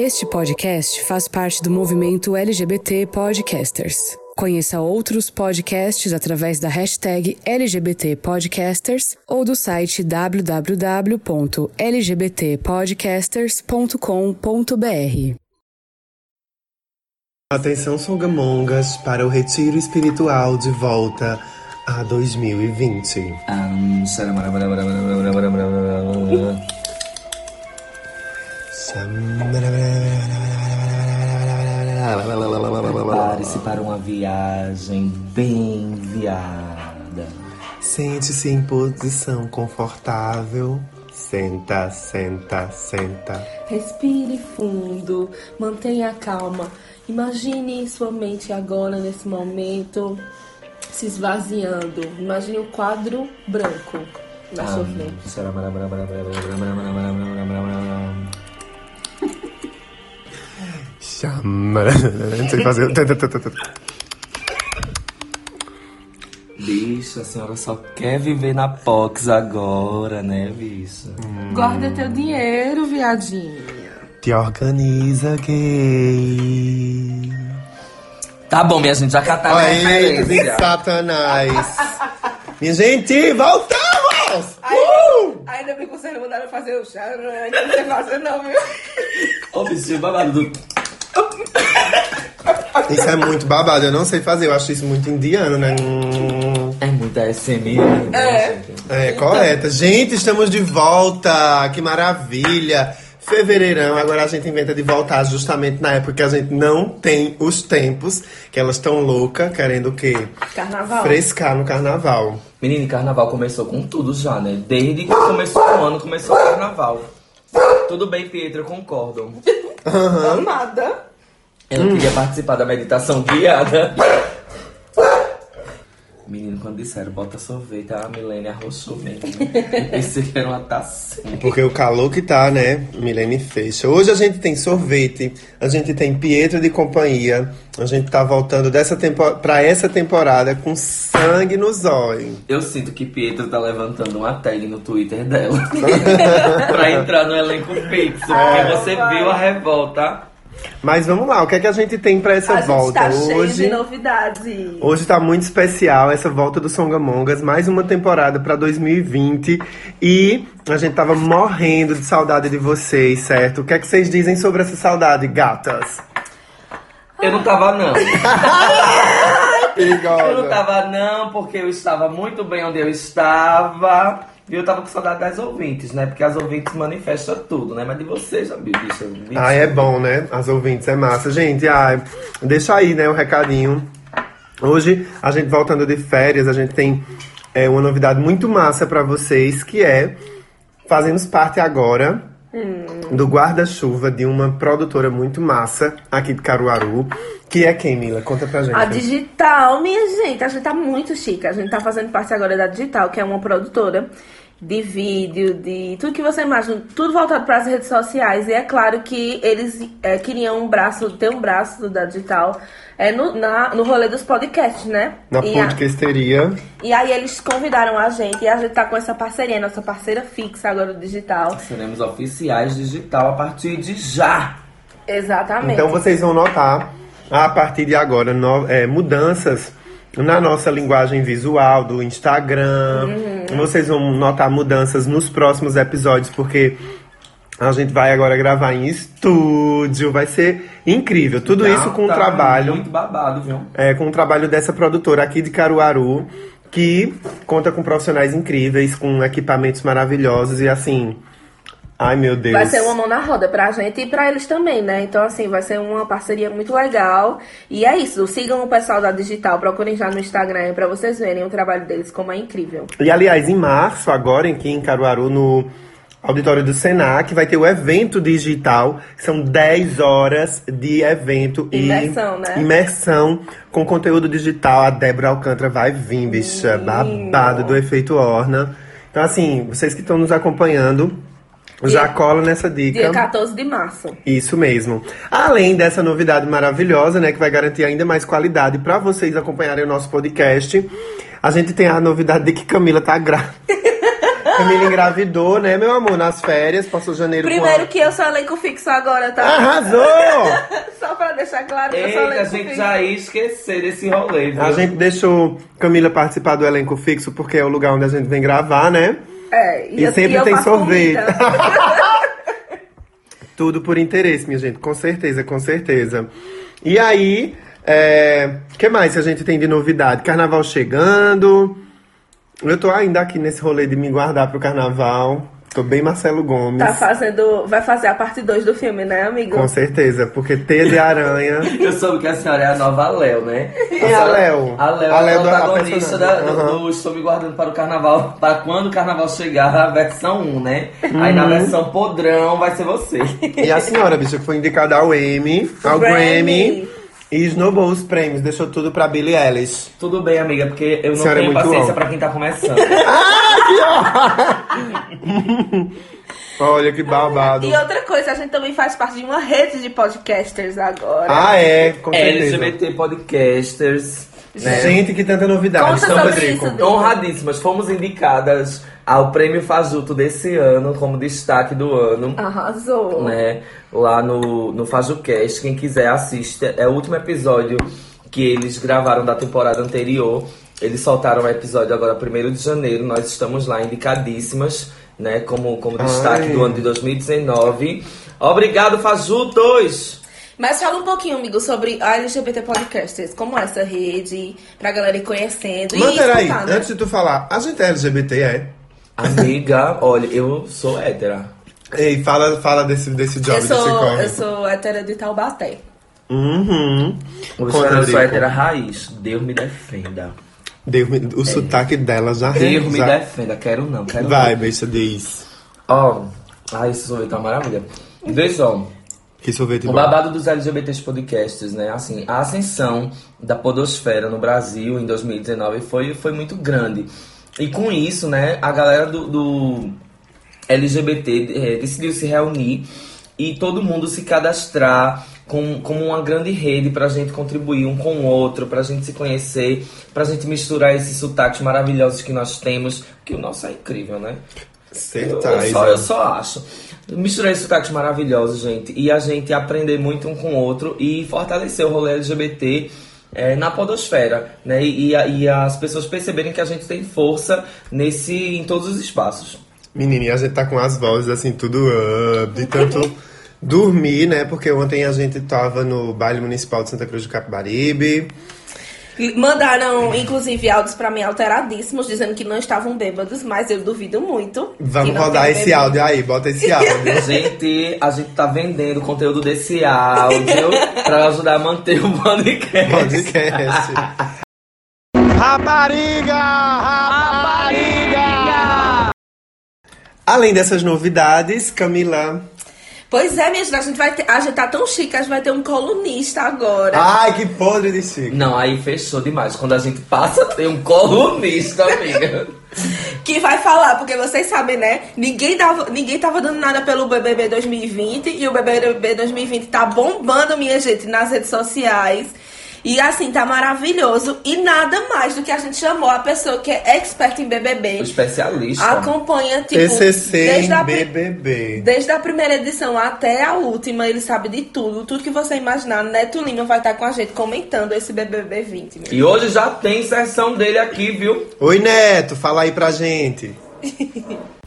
Este podcast faz parte do movimento LGBT Podcasters. Conheça outros podcasts através da hashtag LGBT Podcasters ou do site www.lgbtpodcasters.com.br. Atenção, Songamongas, para o retiro espiritual de volta a 2020. Um, Prepare-se para uma viagem bem viada. Sente-se em posição confortável. Senta, senta, senta. Respire fundo, mantenha a calma. Imagine sua mente agora, nesse momento, se esvaziando. Imagine o quadro branco na sua frente. Chama. Não sei fazer. Bicho, a senhora só quer viver na Pox agora, né, bicho? Guarda teu dinheiro, viadinha. Te organiza, gay. Tá bom, minha gente, já cataram a referência. Satanás. Minha gente, voltamos! Uh! Ainda bem que vocês não mandaram fazer o chá, ainda não sei fazer não, viu? Ô, bicho, babado do... Isso é muito babado, eu não sei fazer, eu acho isso muito indiano, né? Hum. É muita SMR, né, É. É, correta. Gente, estamos de volta! Que maravilha! Fevereirão, agora a gente inventa de voltar justamente na época que a gente não tem os tempos, que elas estão loucas, querendo o quê? Carnaval. Frescar no carnaval. Menino, carnaval começou com tudo já, né? Desde que começou o ano, começou o carnaval. Tudo bem, Pietro, eu concordo. Amada. Eu não queria participar da meditação guiada. Menino, quando disseram bota sorvete, a Milene arrochou mesmo. Eu pensei que era uma taça. Porque o calor que tá, né? Milene fecha. Hoje a gente tem sorvete, a gente tem Pietro de companhia, a gente tá voltando dessa tempo... pra essa temporada com sangue nos olhos. Eu sinto que Pietro tá levantando uma tag no Twitter dela pra entrar no elenco fixo, porque você viu a revolta. Mas vamos lá, o que é que a gente tem pra essa a gente volta tá cheio hoje? de novidades. Hoje tá muito especial essa volta do Songamongas, mais uma temporada pra 2020 e a gente tava morrendo de saudade de vocês, certo? O que é que vocês dizem sobre essa saudade, gatas? Eu não tava, não. Eu não tava, não, porque eu estava muito bem onde eu estava. E eu tava com saudade das ouvintes, né? Porque as ouvintes manifestam tudo, né? Mas de vocês, sabe, bicho? bicho. Ah, é bom, né? As ouvintes, é massa. Gente, ai, deixa aí, né, o recadinho. Hoje, a gente voltando de férias, a gente tem é, uma novidade muito massa pra vocês, que é fazemos parte agora do guarda-chuva de uma produtora muito massa aqui de Caruaru, que é quem, Mila? Conta pra gente. A Digital, minha gente, a gente tá muito chique. A gente tá fazendo parte agora da Digital, que é uma produtora de vídeo, de tudo que você imagina, tudo voltado para as redes sociais. E é claro que eles é, queriam um braço, ter um braço da Digital é, no, na, no rolê dos podcasts, né? Na e, a- podcasteria. e aí eles convidaram a gente e a gente tá com essa parceria, nossa parceira fixa agora do Digital. Seremos oficiais digital a partir de já. Exatamente. Então vocês vão notar, a partir de agora, no- é, mudanças na nossa linguagem visual do Instagram. Uhum. Vocês vão notar mudanças nos próximos episódios, porque a gente vai agora gravar em estúdio. Vai ser incrível. Tudo Tá- isso com o tá trabalho. Muito babado, viu? É, com o trabalho dessa produtora aqui de Caruaru, que conta com profissionais incríveis, com equipamentos maravilhosos e assim. Ai meu Deus. Vai ser uma mão na roda pra gente e pra eles também, né? Então, assim, vai ser uma parceria muito legal. E é isso. Sigam o pessoal da Digital, procurem já no Instagram pra vocês verem o trabalho deles, como é incrível. E aliás, em março, agora aqui em Caruaru, no auditório do Senac, vai ter o evento digital. São 10 horas de evento Imersão, e né? imersão com conteúdo digital. A Débora Alcântara vai vir, bicha. Babado do efeito Orna. Então, assim, vocês que estão nos acompanhando, já Dia- cola nessa dica. Dia 14 de março. Isso mesmo. Além dessa novidade maravilhosa, né, que vai garantir ainda mais qualidade para vocês acompanharem o nosso podcast, a gente tem a novidade de que Camila tá grávida. Camila engravidou, né, meu amor? Nas férias, passou janeiro Primeiro com que eu sou elenco fixo agora, a... tá? Arrasou! Só pra deixar claro que eu sou Eita, a elenco gente fixo. já ia esquecer desse rolê, viu? A gente deixou Camila participar do elenco fixo porque é o lugar onde a gente vem gravar, né? É, E eu- sempre eu tem sorvete. Tudo por interesse, minha gente. Com certeza, com certeza. E aí, o que mais que a gente tem de novidade? Carnaval chegando. Eu tô ainda aqui nesse rolê de me guardar pro carnaval. Tô bem Marcelo Gomes. Tá fazendo. Vai fazer a parte 2 do filme, né, amigo? Com certeza, porque teia de aranha. Eu soube que a senhora é a nova Léo, né? É a Léo? A Léo A é Léo a protagonista da, do, Aham. do Estou Me Guardando para o Carnaval. Para quando o Carnaval chegar, a versão 1, né? Aí na Uhum. versão podrão vai ser você. E a senhora, bicha, que foi indicada ao Emmy, ao Grammy. Grammy. E esnobou os prêmios, deixou tudo pra Billie Eilish. Tudo bem, amiga, porque eu não Senhora é tenho muito paciência alta. pra quem tá começando. Olha que babado. E outra coisa, a gente também faz parte de uma rede de podcasters agora. Ah, é, com certeza. LGBT Podcasters. Né? Gente, que tanta novidade. Conta São Rodrigo. isso. Honradíssimas, fomos indicadas ao Prêmio Fajuto desse ano como destaque do ano. Arrasou. né? Lá no, no FajuCast. Quem quiser assiste. É o último episódio que eles gravaram da temporada anterior. Eles soltaram o episódio agora, 1 de janeiro. Nós estamos lá indicadíssimas, né? Como, como destaque Ai. do ano de 2019. Obrigado, Fajutos! Mas fala um pouquinho, amigo, sobre a LGBT Podcasters. Como é essa rede, pra galera ir conhecendo Mas e peraí, né? antes de tu falar, a gente é LGBT, é? Amiga, olha, eu sou hétera. Ei, fala, fala desse, desse job, Eu desse sou, corre. eu sou hétera de Taubaté. Uhum. Eu sou, eu sou Drico. hétera raiz. Deus me defenda. Deus me- o sotaque dela já Deus me já- defenda. Quero não, quero Vai, não. bicha, diz. Ó, ai, esse sorvete é uma maravilha. Vê só. Que sorvete O bom. babado dos LGBTs podcasts, né? Assim, a ascensão da podosfera no Brasil em 2019 foi, foi muito grande. E com isso, né, a galera do, do LGBT eh, decidiu se reunir e todo mundo se cadastrar com, como uma grande rede pra gente contribuir um com o outro, pra gente se conhecer, pra gente misturar esses sotaques maravilhosos que nós temos, que o nosso é incrível, né? Certeza. eu só, eu só acho. Misturar esses sotaques maravilhosos, gente, e a gente aprender muito um com o outro e fortalecer o rolê LGBT é, na podosfera, né? E, e a- e as pessoas perceberem que a gente tem força nesse, em todos os espaços. Menina, e a gente tá com as vozes assim, tudo up, de tanto dormir, né? Porque ontem a gente tava no baile municipal de Santa Cruz do Capibaribe. Mandaram, inclusive, áudios pra mim alteradíssimos, dizendo que não estavam bêbados, mas eu duvido muito. Vamos rodar esse bebido. áudio aí, bota esse áudio. Gente, a gente tá vendendo o conteúdo desse áudio pra ajudar a manter o podcast. Podcast. Rapariga! Rapariga! Além dessas novidades, Camila. Pois é, minha gente, a gente vai ter. A gente tá tão chique, a gente vai ter um colunista agora. Ai, que podre de chique. Não, aí fechou demais. Quando a gente passa, tem um colunista, amiga. Que vai falar, porque vocês sabem, né? Ninguém, dava, ninguém tava dando nada pelo BBB 2020 e o BBB 2020 tá bombando, minha gente, nas redes sociais. E assim, tá maravilhoso. E nada mais do que a gente chamou a pessoa que é expert em O BBB. especialista. Acompanha, tipo, TCC desde em a, BBB. desde a primeira edição até a última, ele sabe de tudo. Tudo que você imaginar. Neto Lima vai estar com a gente comentando esse BBB 20. meu. E hoje já tem sessão dele aqui, viu? Oi, Neto, fala aí pra gente.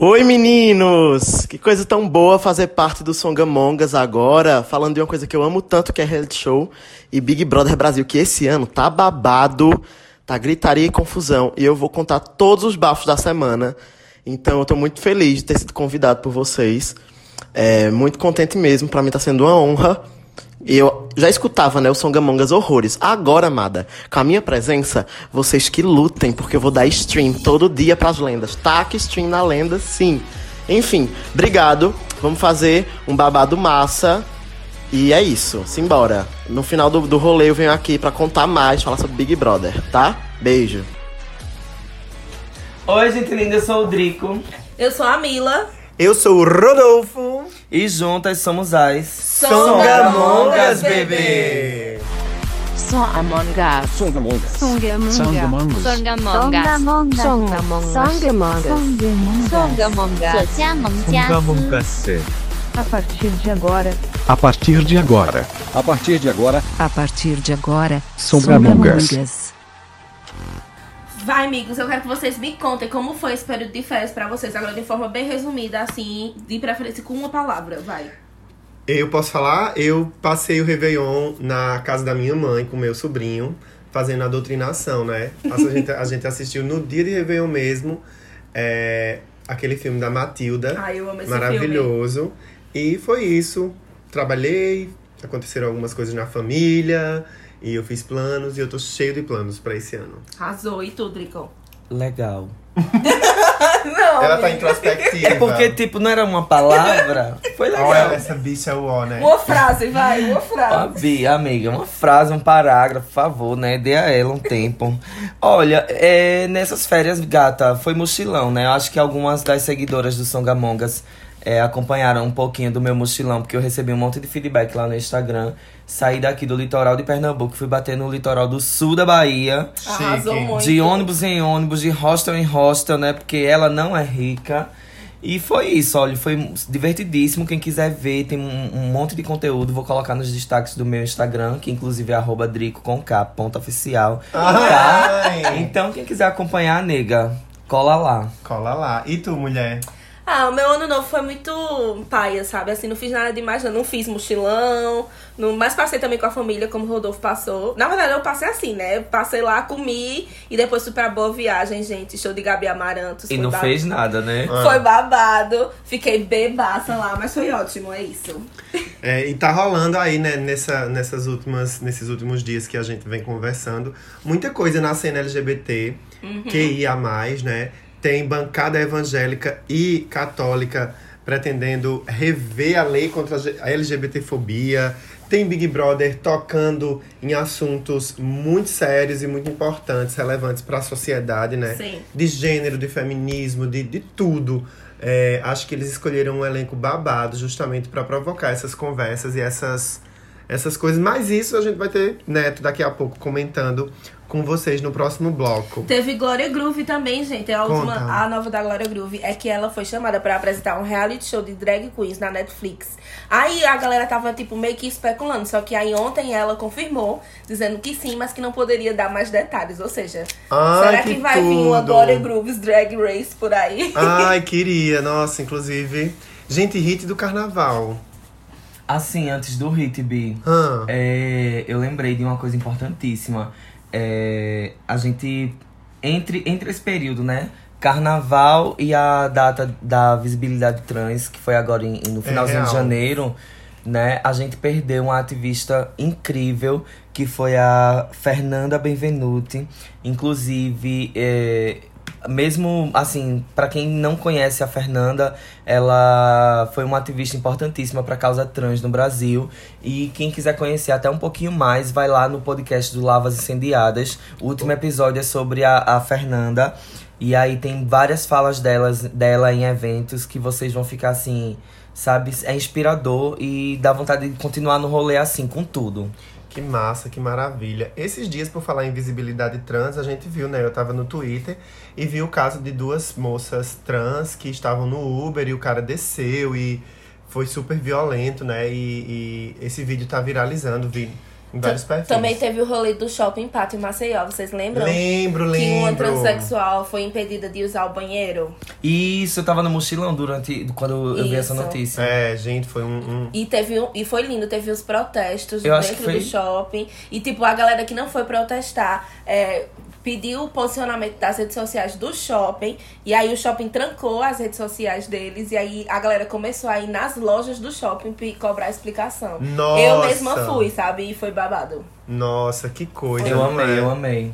Oi meninos! Que coisa tão boa fazer parte do Songamongas agora, falando de uma coisa que eu amo tanto, que é reality show e Big Brother Brasil, que esse ano tá babado, tá gritaria e confusão, e eu vou contar todos os bafos da semana. Então eu tô muito feliz de ter sido convidado por vocês. É, muito contente mesmo, pra mim tá sendo uma honra. E eu já escutava, né, o Songamongas horrores. Agora, amada, com a minha presença, vocês que lutem, porque eu vou dar stream todo dia pras lendas. Taque stream na lenda, sim. Enfim, obrigado. Vamos fazer um babado massa. E é isso, simbora. No final do, do rolê eu venho aqui pra contar mais, falar sobre Big Brother, tá? Beijo. Oi, gente linda, eu sou o Drico. Eu sou a Mila. Eu sou o Rodolfo. E juntas somos as Songamongas, bebê. Songamonga. Songamonga. Songamonga. Songamonga. Songamonga. Songamonga. Songamonga. Songamonga. A partir de agora. A partir de agora. A partir de agora. A partir de agora. Songamongas. Vai, amigos, eu quero que vocês me contem como foi esse período de férias pra vocês, agora de forma bem resumida, assim, de preferência com uma palavra, vai. Eu posso falar? Eu passei o Réveillon na casa da minha mãe com meu sobrinho, fazendo a doutrinação, né? A gente, a gente assistiu no dia de Réveillon mesmo, é, aquele filme da Matilda. Ai, eu amo esse maravilhoso. E foi isso. Trabalhei, aconteceram algumas coisas na família, e eu fiz planos, e eu tô cheio de planos pra esse ano. Arrasou. E tu, Drico? Legal. Não, Ela tá introspectiva. É porque, tipo, não era uma palavra. Foi legal. Olha, essa bicha é o ó, né? Uma frase, vai, uma frase. Bi, amiga, uma frase, um parágrafo, por favor, né? Dê a ela um tempo. Olha, é, nessas férias, gata, foi mochilão, né? Eu acho que algumas das seguidoras do Songamongas é, acompanharam um pouquinho do meu mochilão, porque eu recebi um monte de feedback lá no Instagram. Saí daqui do litoral de Pernambuco, fui bater no litoral do sul da Bahia. Arrasou Chique. muito. De ônibus em ônibus, de hostel em hostel, né? Porque ela não é rica. E foi isso, olha, foi divertidíssimo. Quem quiser ver, tem um, um monte de conteúdo. Vou colocar nos destaques do meu Instagram, que inclusive é arroba Drico com K, ponto oficial. Tá? Então, quem quiser acompanhar, nega, cola lá. Cola lá. E tu, mulher? Ah, o meu ano novo foi muito paia, sabe? Assim, não fiz nada demais, não. Não fiz mochilão, não, mas passei também com a família, como o Rodolfo passou. Na verdade, eu passei assim, né? Eu passei lá, comi e depois fui pra boa viagem, gente. Show de Gabi Amarantos. E não ba- fez nada, né? Foi babado. Fiquei bebaça lá, mas foi ótimo, é isso. É, e tá rolando aí, né, nessa, nessas últimas, nesses últimos dias que a gente vem conversando, muita coisa na cena LGBT, que ia mais, né? Tem bancada evangélica e católica pretendendo rever a lei contra a LGBTfobia. Tem Big Brother tocando em assuntos muito sérios e muito importantes, relevantes para a sociedade, né? Sim. de gênero, de feminismo, de, de tudo. É, acho que eles escolheram um elenco babado justamente para provocar essas conversas e essas, essas coisas. Mas isso a gente vai ter Neto daqui a pouco comentando com vocês no próximo bloco. Teve Glória Groove também, gente. A, última, Conta. a nova da Glória Groove é que ela foi chamada pra apresentar um reality show de drag queens na Netflix. Aí a galera tava, tipo, meio que especulando. Só que aí ontem ela confirmou, dizendo que sim, mas que não poderia dar mais detalhes. Ou seja, Ai, será que, que vai vir uma tudo. Glória Grooves Drag Race por aí? Ai, queria. Nossa, inclusive. Gente, hit do carnaval. Assim, antes do Hit, Bi, Hã? É, eu lembrei de uma coisa importantíssima. É, a gente, entre, entre esse período, né? Carnaval e a data da visibilidade trans, que foi agora em- no finalzinho de real. janeiro, né? A gente perdeu uma ativista incrível, que foi a Fernanda Benvenuti. Inclusive, é, mesmo assim, para quem não conhece a Fernanda, ela foi uma ativista importantíssima para a causa trans no Brasil. E quem quiser conhecer até um pouquinho mais, vai lá no podcast do Lavas Incendiadas. O último episódio é sobre a, a Fernanda. E aí tem várias falas delas, dela em eventos que vocês vão ficar assim, sabe? É inspirador e dá vontade de continuar no rolê assim, com tudo. Que massa, que maravilha. Esses dias, por falar em visibilidade trans, a gente viu, né? Eu tava no Twitter e vi o caso de duas moças trans que estavam no Uber e o cara desceu e foi super violento, né? E, e esse vídeo tá viralizando, vi vários perfis. Também teve o rolê do shopping Pátio em Maceió, vocês lembram? Lembro, Que uma lembro. transexual foi impedida de usar o banheiro. Isso, eu tava no mochilão durante quando eu vi essa notícia. É, gente, foi um. um- E teve um, e foi lindo, teve os protestos Eu acho dentro que foi- do shopping. E tipo, a galera que não foi protestar é, pediu o posicionamento das redes sociais do shopping. E aí o shopping trancou as redes sociais deles. E aí a galera começou a ir nas lojas do shopping cobrar explicação. Nossa! Eu mesma fui, sabe? E foi babado. Nossa, que coisa. Eu não amei, é? eu amei.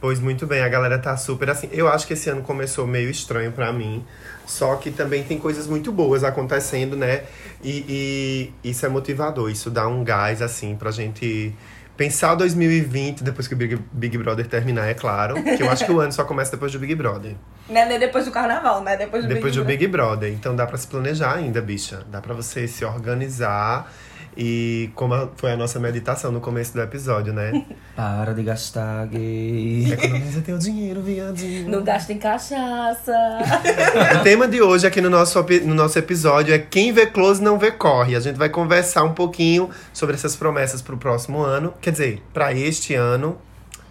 Pois muito bem, a galera tá super assim. Eu acho que esse ano começou meio estranho pra mim. Só que também tem coisas muito boas acontecendo, né? E, e isso é motivador, isso dá um gás, assim, pra gente pensar 2020, depois que o Big, Big Brother terminar, é claro. Que eu acho que o ano só começa depois do Big Brother. Né, nem depois do carnaval, né? Depois do Depois Big do. Big Brother. Então dá pra se planejar ainda, bicha. Dá pra você se organizar E como a- foi a nossa meditação no começo do episódio, né? Para de gastar, gay. Economiza teu dinheiro, viadinho. Não gasta em cachaça. O tema de hoje aqui no nosso, no nosso episódio é Quem vê close não vê corre. A gente vai conversar um pouquinho sobre essas promessas pro próximo ano. Quer dizer, pra este ano,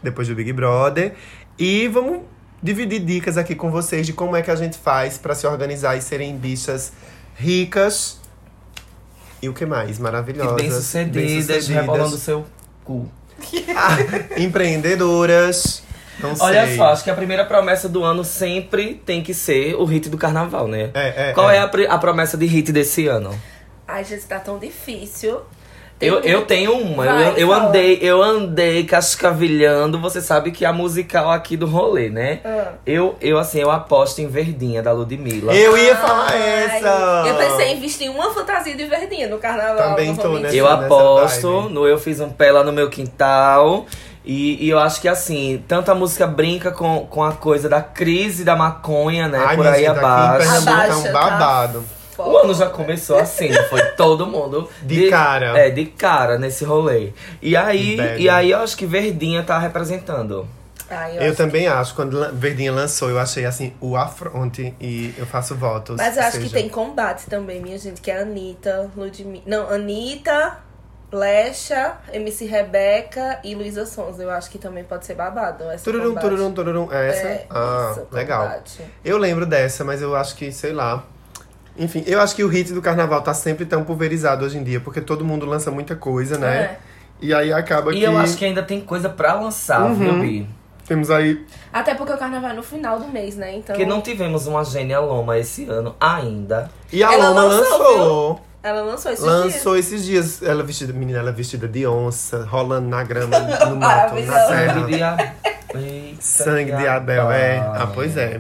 depois do Big Brother. E vamos dividir dicas aqui com vocês de como é que a gente faz pra se organizar e serem bichas ricas. E o que mais? E Maravilhosas. bem-sucedidas, bem-sucedidas. rebolando seu cu. Ah, empreendedoras. Não Olha sei. só, acho que a primeira promessa do ano sempre tem que ser o hit do carnaval, né? É, é, Qual é. é, a, a promessa de hit desse ano? Ai, gente, tá tão difícil. Eu, eu tenho uma. Vai, eu, eu andei, eu andei cascavilhando. Você sabe que é a musical aqui do rolê, né? Ah. Eu, eu, assim, eu aposto em Verdinha, da Ludmilla. Eu ia falar Ai, essa! Eu pensei em vestir uma fantasia de verdinha no carnaval. Também não tô nessa-. Eu nessa aposto, vibe. no Eu Fiz um Pé lá no meu quintal. E, e eu acho que assim, tanto a música brinca com, com a coisa da crise da maconha, né? Ai, por aí gente, em abaixo. Pernambuco é Abaixa, um tá? O ano já começou assim, foi todo mundo De cara. É, de cara nesse rolê. E aí, e aí eu acho que Verdinha tá representando. Ai, eu Eu acho também acho, quando Verdinha lançou, eu achei assim, o afronte e eu faço votos. Mas eu acho que seja, tem combate também, minha gente, que é a Anitta, Ludmilla. Não, Anitta, Lecha, MC Rebeca e Luísa Sons. Eu acho que também pode ser babado. Essa Tururum, combate. tururum, tururum. Essa? É, ah, isso, legal. combate. Eu lembro dessa, mas eu acho que, sei lá. Enfim, eu acho que o hit do carnaval tá sempre tão pulverizado hoje em dia, porque todo mundo lança muita coisa, né? É. E aí acaba E que. eu acho que ainda tem coisa pra lançar, Uhum. viu, Bi? Temos aí. Até porque o carnaval é no final do mês, né? Então. Porque não tivemos uma Gênia Loma esse ano ainda. E a Ela Loma lançou, lançou. Ela lançou esses dias. Lançou esses dias. Ela vestida, menina, ela vestida de onça, rolando na grama, no mato, na serra. Sangue de Abel. Eita, Sangue de Abel, é. Ah, pois é.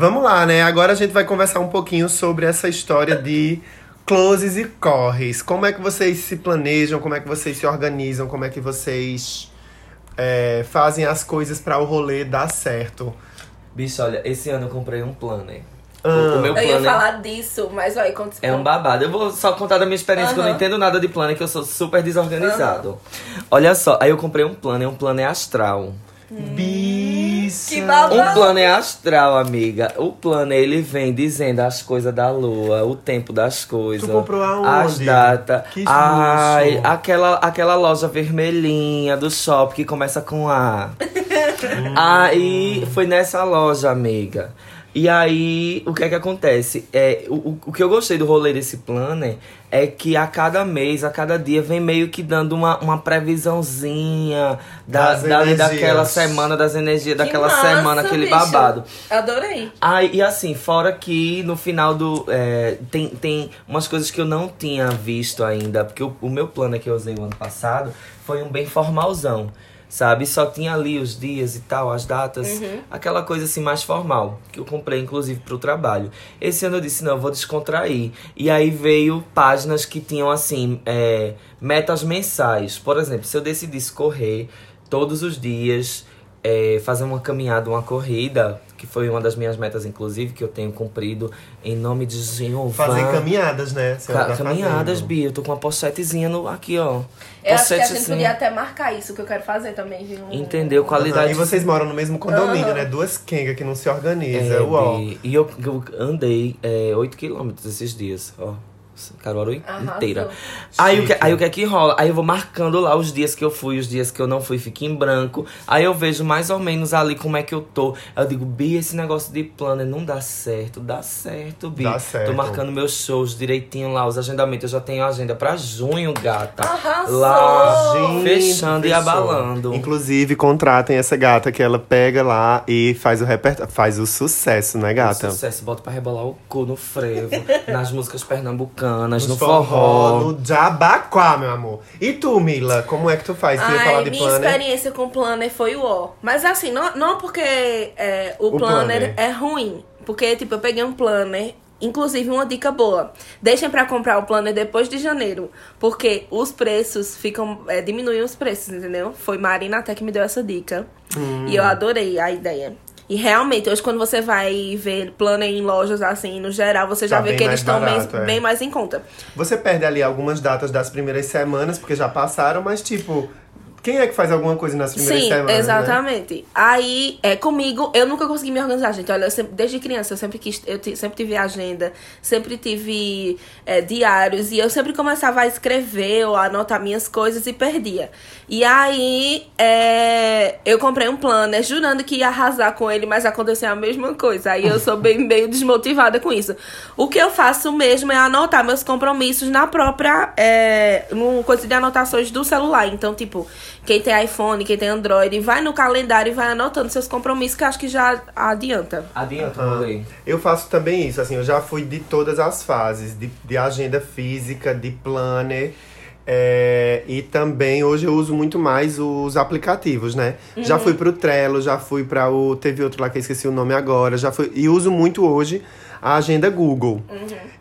Vamos lá, né? Agora a gente vai conversar um pouquinho sobre essa história de closes e corres. Como é que vocês se planejam? Como é que vocês se organizam? Como é que vocês é, fazem as coisas para o rolê dar certo? Bicho, olha, esse ano eu comprei um planner. Ah. O, meu Eu ia planner falar disso, mas vai, conta é um babado. Eu vou só contar da minha experiência, que eu não entendo nada de planner, que eu sou super desorganizado. Olha só, aí eu comprei um planner, um planner astral. Bicha! Que babado. Um planner astral, amiga. O planner, ele vem dizendo as coisas da lua, o tempo das coisas. Tu comprou aonde? As datas. Que Ai, aquela, aquela loja vermelhinha do shopping que começa com A. aí, foi nessa loja, amiga. E aí, o que é que acontece? É, o, o- que eu gostei do rolê desse planner é que a cada mês, a cada dia, vem meio que dando uma, uma previsãozinha da, da, daquela semana, das energias, Que daquela massa, semana, aquele bicho. babado. Adorei. Ah, e assim, fora que no final do. é, tem, tem umas coisas que eu não tinha visto ainda, porque o, o meu plano que eu usei o ano passado foi um bem formalzão. Sabe? Só tinha ali os dias e tal, as datas, aquela coisa assim mais formal, que eu comprei inclusive pro trabalho. Esse ano eu disse, não, eu vou descontrair. E aí veio páginas que tinham assim, é, metas mensais. Por exemplo, se eu decidisse correr todos os dias, é, fazer uma caminhada, uma corrida, que foi uma das minhas metas, inclusive, que eu tenho cumprido em nome de Jeová. Fazer caminhadas, né? Ca- caminhadas, fazendo. Bia. Eu tô com uma pochetezinha no, aqui, ó. Eu acho que a gente podia até marcar isso que eu quero fazer também, viu? Entendeu? Qualidade. E vocês moram no mesmo condomínio, Aham. né? Duas Kenga que não se organiza. É, Uau. E eu, eu andei é, 8 quilômetros esses dias, ó. Caruaru Arrasou. inteira. Aí o, que, aí o que é que rola? Aí eu vou marcando lá os dias que eu fui, os dias que eu não fui, fica em branco. Aí eu vejo mais ou menos ali como é que eu tô. Aí eu digo, Bi, esse negócio de planner não dá certo. Dá certo, Bi. Dá certo. Tô marcando meus shows direitinho lá, os agendamentos. Eu já tenho agenda pra junho, gata. Arrasou! Lá, Gente, fechando e abalando. Inclusive, contratem essa gata que ela pega lá e faz o repertório. Faz o sucesso, né, gata? Sucesso, bota pra rebolar o cu no frevo, nas músicas pernambucanas, No no forró. no Jabaquá, meu amor. E tu, Mila, como é que tu faz? Ia falar Ai, de minha planner? experiência com planner foi o ó. Mas assim, não, não porque é, o, O planner, planner. é ruim. Porque, tipo, eu peguei um planner. Inclusive, uma dica boa. Deixem pra comprar o planner depois de janeiro. Porque os preços ficam. É, diminuem os preços, entendeu? Foi Marina até que me deu essa dica. Hum. E eu adorei a ideia. E realmente, hoje quando você vai ver planner em lojas assim, no geral, você já Tá vê que eles estão bem, é. bem mais em conta. Você perde ali algumas datas das primeiras semanas, porque já passaram, mas tipo, quem é que faz alguma coisa nas primeiras Sim, semanas? né? exatamente. Aí, é comigo, eu nunca consegui me organizar, gente. Olha, sempre- desde criança, eu sempre quis, eu sempre tive agenda, sempre tive é, diários, e eu sempre começava a escrever ou a anotar minhas coisas e perdia. E aí, é, eu comprei um planner, jurando que ia arrasar com ele, mas aconteceu a mesma coisa. Aí eu sou bem meio desmotivada com isso. O que eu faço mesmo é anotar meus compromissos na própria, é, no coisa de anotações do celular. Então, tipo, quem tem iPhone, quem tem Android, vai no calendário e vai anotando seus compromissos, que eu acho que já adianta. Adianta, rolê. Eu faço também isso, assim, eu já fui de todas as fases, de, de agenda física, de planner. é, e também hoje eu uso muito mais os aplicativos, né? Já fui pro Trello, já fui para o. Teve outro lá que eu esqueci o nome agora, já fui. E uso muito hoje a agenda Google.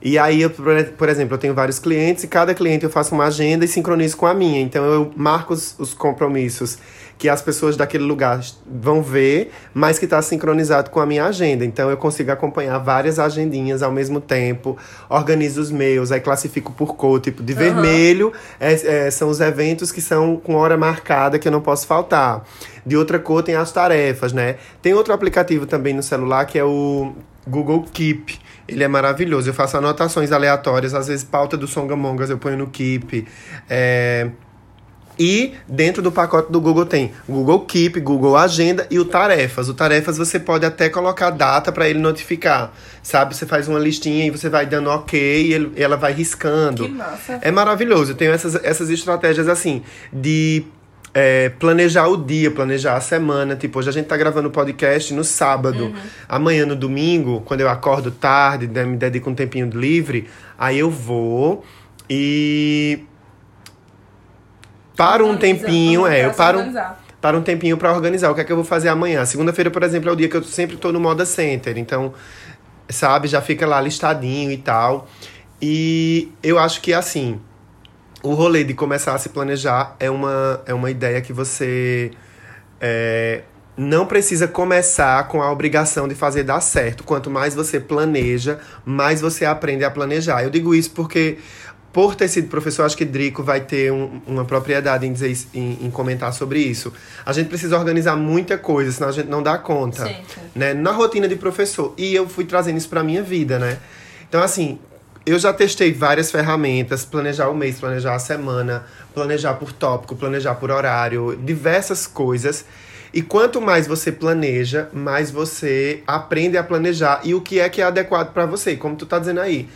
E aí, eu, por exemplo, eu tenho vários clientes e cada cliente eu faço uma agenda e sincronizo com a minha. Então eu marco os, os compromissos que as pessoas daquele lugar vão ver, mas que está sincronizado com a minha agenda. Então eu consigo acompanhar várias agendinhas ao mesmo tempo, organizo os meus, aí classifico por cor, tipo, de vermelho é- é, são os eventos que são com hora marcada que eu não posso faltar. De outra cor tem as tarefas, né? Tem outro aplicativo também no celular que é o Google Keep. Ele é maravilhoso. Eu faço anotações aleatórias, às vezes pauta do Songamongas eu ponho no Keep. É, e dentro do pacote do Google tem Google Keep, Google Agenda e o Tarefas. O Tarefas você pode até colocar data para ele notificar. Sabe? Você faz uma listinha e você vai dando ok e ele- ela vai riscando. Que massa. É maravilhoso. Eu tenho essas, essas estratégias assim de é, planejar o dia, planejar a semana. Tipo, hoje a gente tá gravando o podcast no sábado. Amanhã, no domingo, quando eu acordo tarde, né, me dedico um tempinho livre, aí eu vou e paro um tempinho, uhum, é, eu paro, organizar. paro um tempinho pra organizar o que é que eu vou fazer amanhã. Segunda-feira, por exemplo, é o dia que eu sempre tô no Moda Center, então, sabe, já fica lá listadinho e tal. E eu acho que assim, o rolê de começar a se planejar é uma, é uma ideia que você é, não precisa começar com a obrigação de fazer dar certo. Quanto mais você planeja, mais você aprende a planejar. Eu digo isso porque, por ter sido professor, acho que Drico vai ter um- uma propriedade em, dizer, em, em comentar sobre isso. A gente precisa organizar muita coisa, senão a gente não dá conta. Sim, sim. Né? Na rotina de professor. E eu fui trazendo isso pra minha vida, né? Então, assim, eu já testei várias ferramentas, planejar o mês, planejar a semana, planejar por tópico, planejar por horário, diversas coisas. E quanto mais você planeja, mais você aprende a planejar e o que é que é adequado para você. Como tu tá dizendo aí,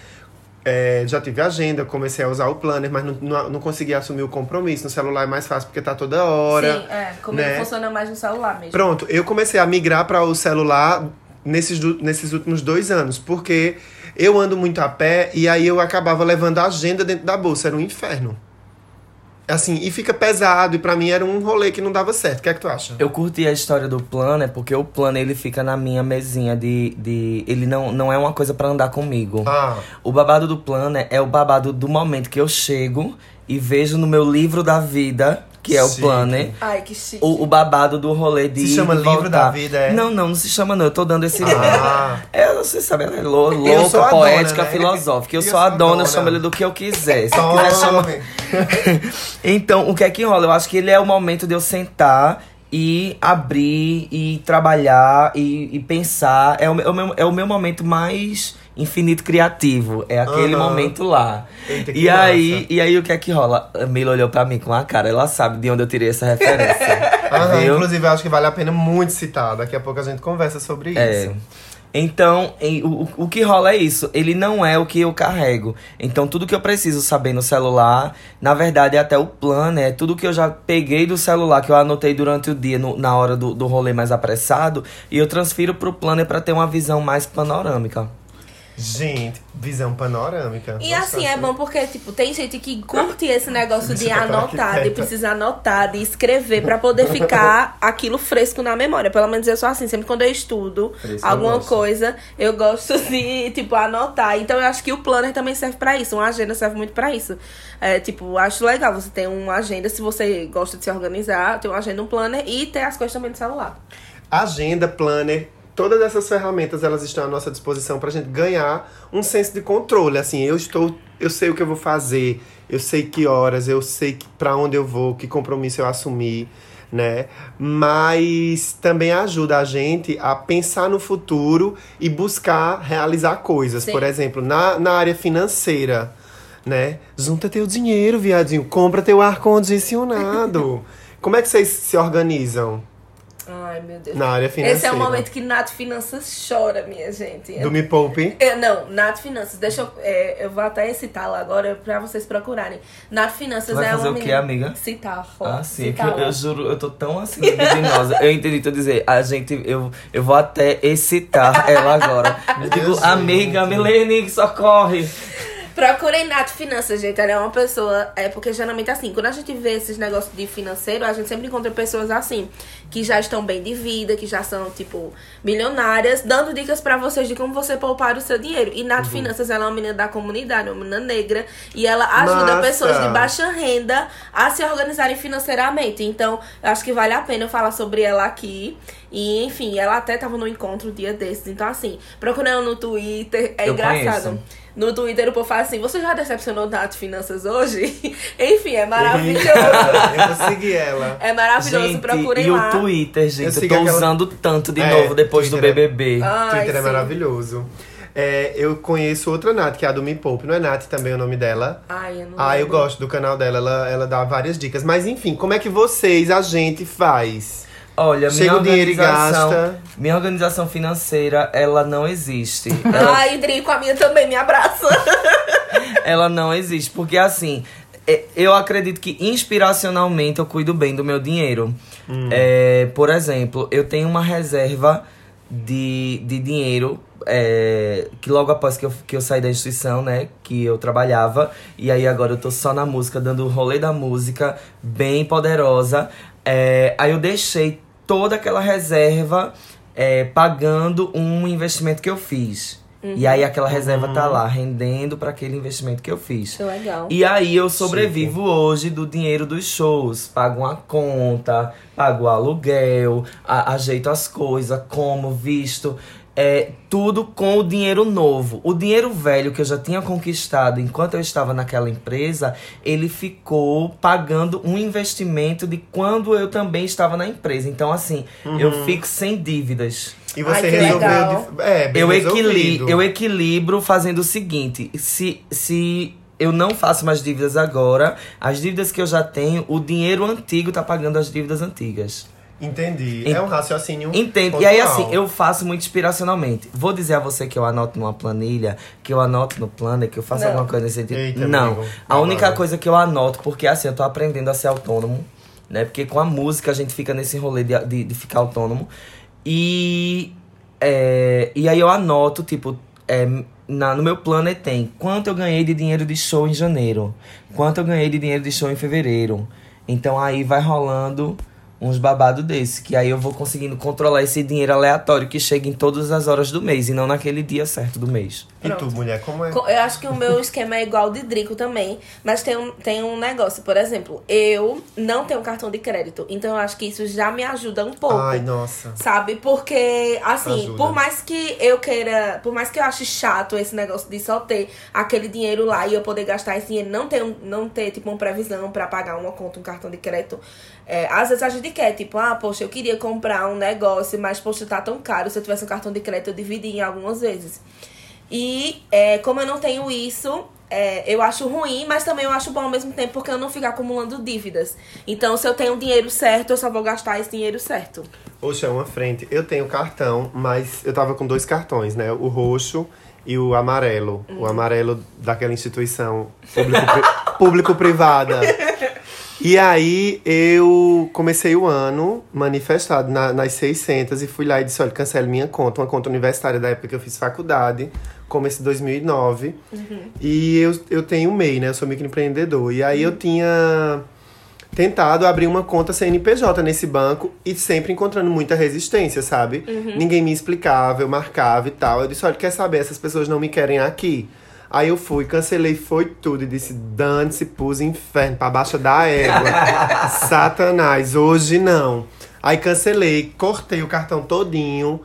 é, já tive agenda, comecei a usar o planner, mas não, não, não consegui assumir o compromisso. No celular é mais fácil porque tá toda hora. Sim, é. Comigo né? funciona mais no celular mesmo. Pronto, eu comecei a migrar para o celular nesses, nesses últimos dois anos, porque eu ando muito a pé e aí eu acabava levando a agenda dentro da bolsa, era um inferno. Assim, e fica pesado, e pra mim era um rolê que não dava certo. O que é que tu acha? Eu curti a história do planner porque o planner ele fica na minha mesinha de. de ele não, não é uma coisa pra andar comigo. Ah, O babado do planner é o babado do momento que eu chego e vejo no meu livro da vida, que é o Chique. planner. Ai, que chique. O, o babado do rolê de. Se chama livro voltar. da vida, é? Não, não, não se chama, não. Eu tô dando esse. Ah. É, você sabe, ela é lou- louca, a poética, dona, né? filosófica. Eu, Eu sou a sou a dona, dona. eu chamo ele do que eu quiser. Se quiser chamar. então, o que é que rola? Eu acho que ele é o momento de eu sentar e abrir e trabalhar e, e pensar. É o, é, o meu, é o meu momento mais infinito criativo. É aquele Aham. momento lá. Eita, e aí, e aí o que é que rola? A Mila olhou pra mim com a cara, ela sabe de onde eu tirei essa referência. Inclusive, eu acho que vale a pena muito citar. Daqui a pouco a gente conversa sobre isso. É. Então, em- o, o- o que rola é isso. Ele não é o que eu carrego. Então, tudo que eu preciso saber no celular, na verdade, é até o plano, é tudo que eu já peguei do celular, que eu anotei durante o dia, no- na hora do, do rolê mais apressado, e eu transfiro pro planner para ter uma visão mais panorâmica. Gente, visão panorâmica. E Nossa, assim, é bom porque, tipo, tem gente que curte esse negócio de anotar, de precisar anotar, de escrever pra poder ficar aquilo fresco na memória. Pelo menos eu sou assim, sempre quando eu estudo Fresco eu alguma gosto. coisa, eu gosto de, tipo, anotar. Então eu acho que o planner também serve pra isso, uma agenda serve muito pra isso. É, tipo, acho legal você ter uma agenda, se você gosta de se organizar, ter uma agenda, um planner e ter as coisas também no celular. Agenda, planner, todas essas ferramentas elas estão à nossa disposição pra gente ganhar um senso de controle. Assim, eu estou, eu sei o que eu vou fazer, eu sei que horas, eu sei para onde eu vou, que compromisso eu assumir, né? Mas também ajuda a gente a pensar no futuro e buscar realizar coisas. Sim. Por exemplo, na, na área financeira, né? Junta teu dinheiro, viadinho, compra teu ar-condicionado. Como é que vocês se organizam Ai, meu Deus. na área financeira? Esse é o momento que Nath Finanças chora, minha gente. Do Me Poupe? Eu- não, Nath Finanças, deixa eu. é, eu vou até citá-la agora pra vocês procurarem. Nath Finanças Vai é fazer uma o menina- amiga? Citar, ó, Ah, sim, é que eu, eu juro, eu tô tão assim, libidinosa. Eu entendi tu dizer, a gente, eu, eu vou até excitar ela agora. Eu digo, Deus, amiga. Milene, socorre. Procurem Nath Finanças, gente. Ela é uma pessoa. É porque geralmente assim, quando a gente vê esses negócios de financeiro, a gente sempre encontra pessoas assim, que já estão bem de vida, que já são, tipo, milionárias, dando dicas pra vocês de como você poupar o seu dinheiro. E Uhum. Nath Finanças, ela é uma menina da comunidade, uma menina negra, e ela ajuda Massa! pessoas de baixa renda a se organizarem financeiramente. Então, eu acho que vale a pena eu falar sobre ela aqui. E, enfim, ela até tava no encontro um dia desses. Então, assim, procura ela no Twitter. É Eu engraçado. conheço. No Twitter o povo fala assim, você já decepcionou Nath Finanças hoje? Enfim, é maravilhoso. eu vou seguir ela. é maravilhoso, Gente, procurem e lá. o Twitter, gente, Eu eu, tô aquela- usando tanto de É, novo depois do Twitter é- BBB. Ai, Twitter é sim. maravilhoso. É, eu conheço outra Nath, que é a do Me Poupe. Não é Nath também o nome dela? Ai, eu não Ah, eu lembro. gosto do canal dela. Ela, ela dá várias dicas. Mas enfim, como é que vocês, a gente, faz? Olha, Chega minha o dinheiro e organização, gasta. minha organização financeira, ela não existe. Ela, Ai, Drico, a minha também me abraça. ela não existe, porque assim, é, eu acredito que inspiracionalmente eu cuido bem do meu dinheiro. É, por exemplo, eu tenho uma reserva de, de dinheiro é, que logo após que eu, que eu saí da instituição, né, que eu trabalhava, e aí agora eu tô só na música, dando o rolê da música, bem poderosa. É, aí eu deixei toda aquela reserva é, pagando um investimento que eu fiz. E aí aquela reserva tá lá, rendendo para aquele investimento que eu fiz. Que legal. E aí eu sobrevivo hoje do dinheiro dos shows. Pago uma conta, pago o aluguel, a- ajeito as coisas, como, visto. É, tudo com o dinheiro novo. O dinheiro velho que eu já tinha conquistado enquanto eu estava naquela empresa, ele ficou pagando um investimento de quando eu também estava na empresa. Então, assim, eu fico sem dívidas. E você Ai, que resolveu. legal. de- É, bem Eu, resolvido. equili eu equilibro fazendo o seguinte: se, se eu não faço mais dívidas agora, as dívidas que eu já tenho, o dinheiro antigo tá pagando as dívidas antigas. Entendi. Ent- É um raciocínio. Entende? E aí, pontual. assim, eu faço muito inspiracionalmente. Vou dizer a você que eu anoto numa planilha, que eu anoto no planner, que eu faço Não. alguma coisa nesse sentido. Eita, não. amigo. A única coisa que eu anoto, porque assim, eu tô aprendendo a ser autônomo, né? Porque com a música a gente fica nesse rolê de, de, de ficar autônomo. E. é, e aí eu anoto, tipo, é, na, no meu planner tem quanto eu ganhei de dinheiro de show em janeiro, quanto eu ganhei de dinheiro de show em fevereiro. Então aí vai rolando uns babados desse, que aí eu vou conseguindo controlar esse dinheiro aleatório que chega em todas as horas do mês e não naquele dia certo do mês. E tu, mulher, como é? Eu acho que o meu esquema é igual ao de Drico também. Mas tem um, tem um negócio, por exemplo, eu não tenho cartão de crédito. Então eu acho que isso já me ajuda um pouco. Ai, nossa. Sabe? Porque, assim, Ajuda. por mais que eu queira. Por mais que eu ache chato esse negócio de só ter aquele dinheiro lá e eu poder gastar esse dinheiro, não ter, não ter tipo, uma previsão pra pagar uma conta, um cartão de crédito. É, às vezes a gente quer, tipo, ah, poxa, eu queria comprar um negócio, mas, poxa, tá tão caro. Se eu tivesse um cartão de crédito, eu dividia em algumas vezes. E é, como eu não tenho isso, é, eu acho ruim, mas também eu acho bom ao mesmo tempo, porque eu não fico acumulando dívidas. Então, se eu tenho o dinheiro certo, eu só vou gastar esse dinheiro certo. Poxa, é uma frente. Eu tenho cartão, mas eu tava com dois cartões, né? O roxo e o amarelo. O amarelo daquela instituição público-pri- público-privada. E aí eu comecei o ano manifestado na- nas 600 e fui lá e disse, olha, cancele minha conta, uma conta universitária da época que eu fiz faculdade, começo de 2009. E eu, eu tenho MEI, né? Eu sou microempreendedor. E aí eu tinha tentado abrir uma conta CNPJ nesse banco e sempre encontrando muita resistência, sabe? Ninguém me explicava, eu marcava e tal. Eu disse, olha, quer saber, essas pessoas não me querem aqui. Aí eu fui, cancelei, foi tudo. E disse, dane-se, pus inferno pra baixa da égua. Satanás, hoje não. Aí cancelei, cortei o cartão todinho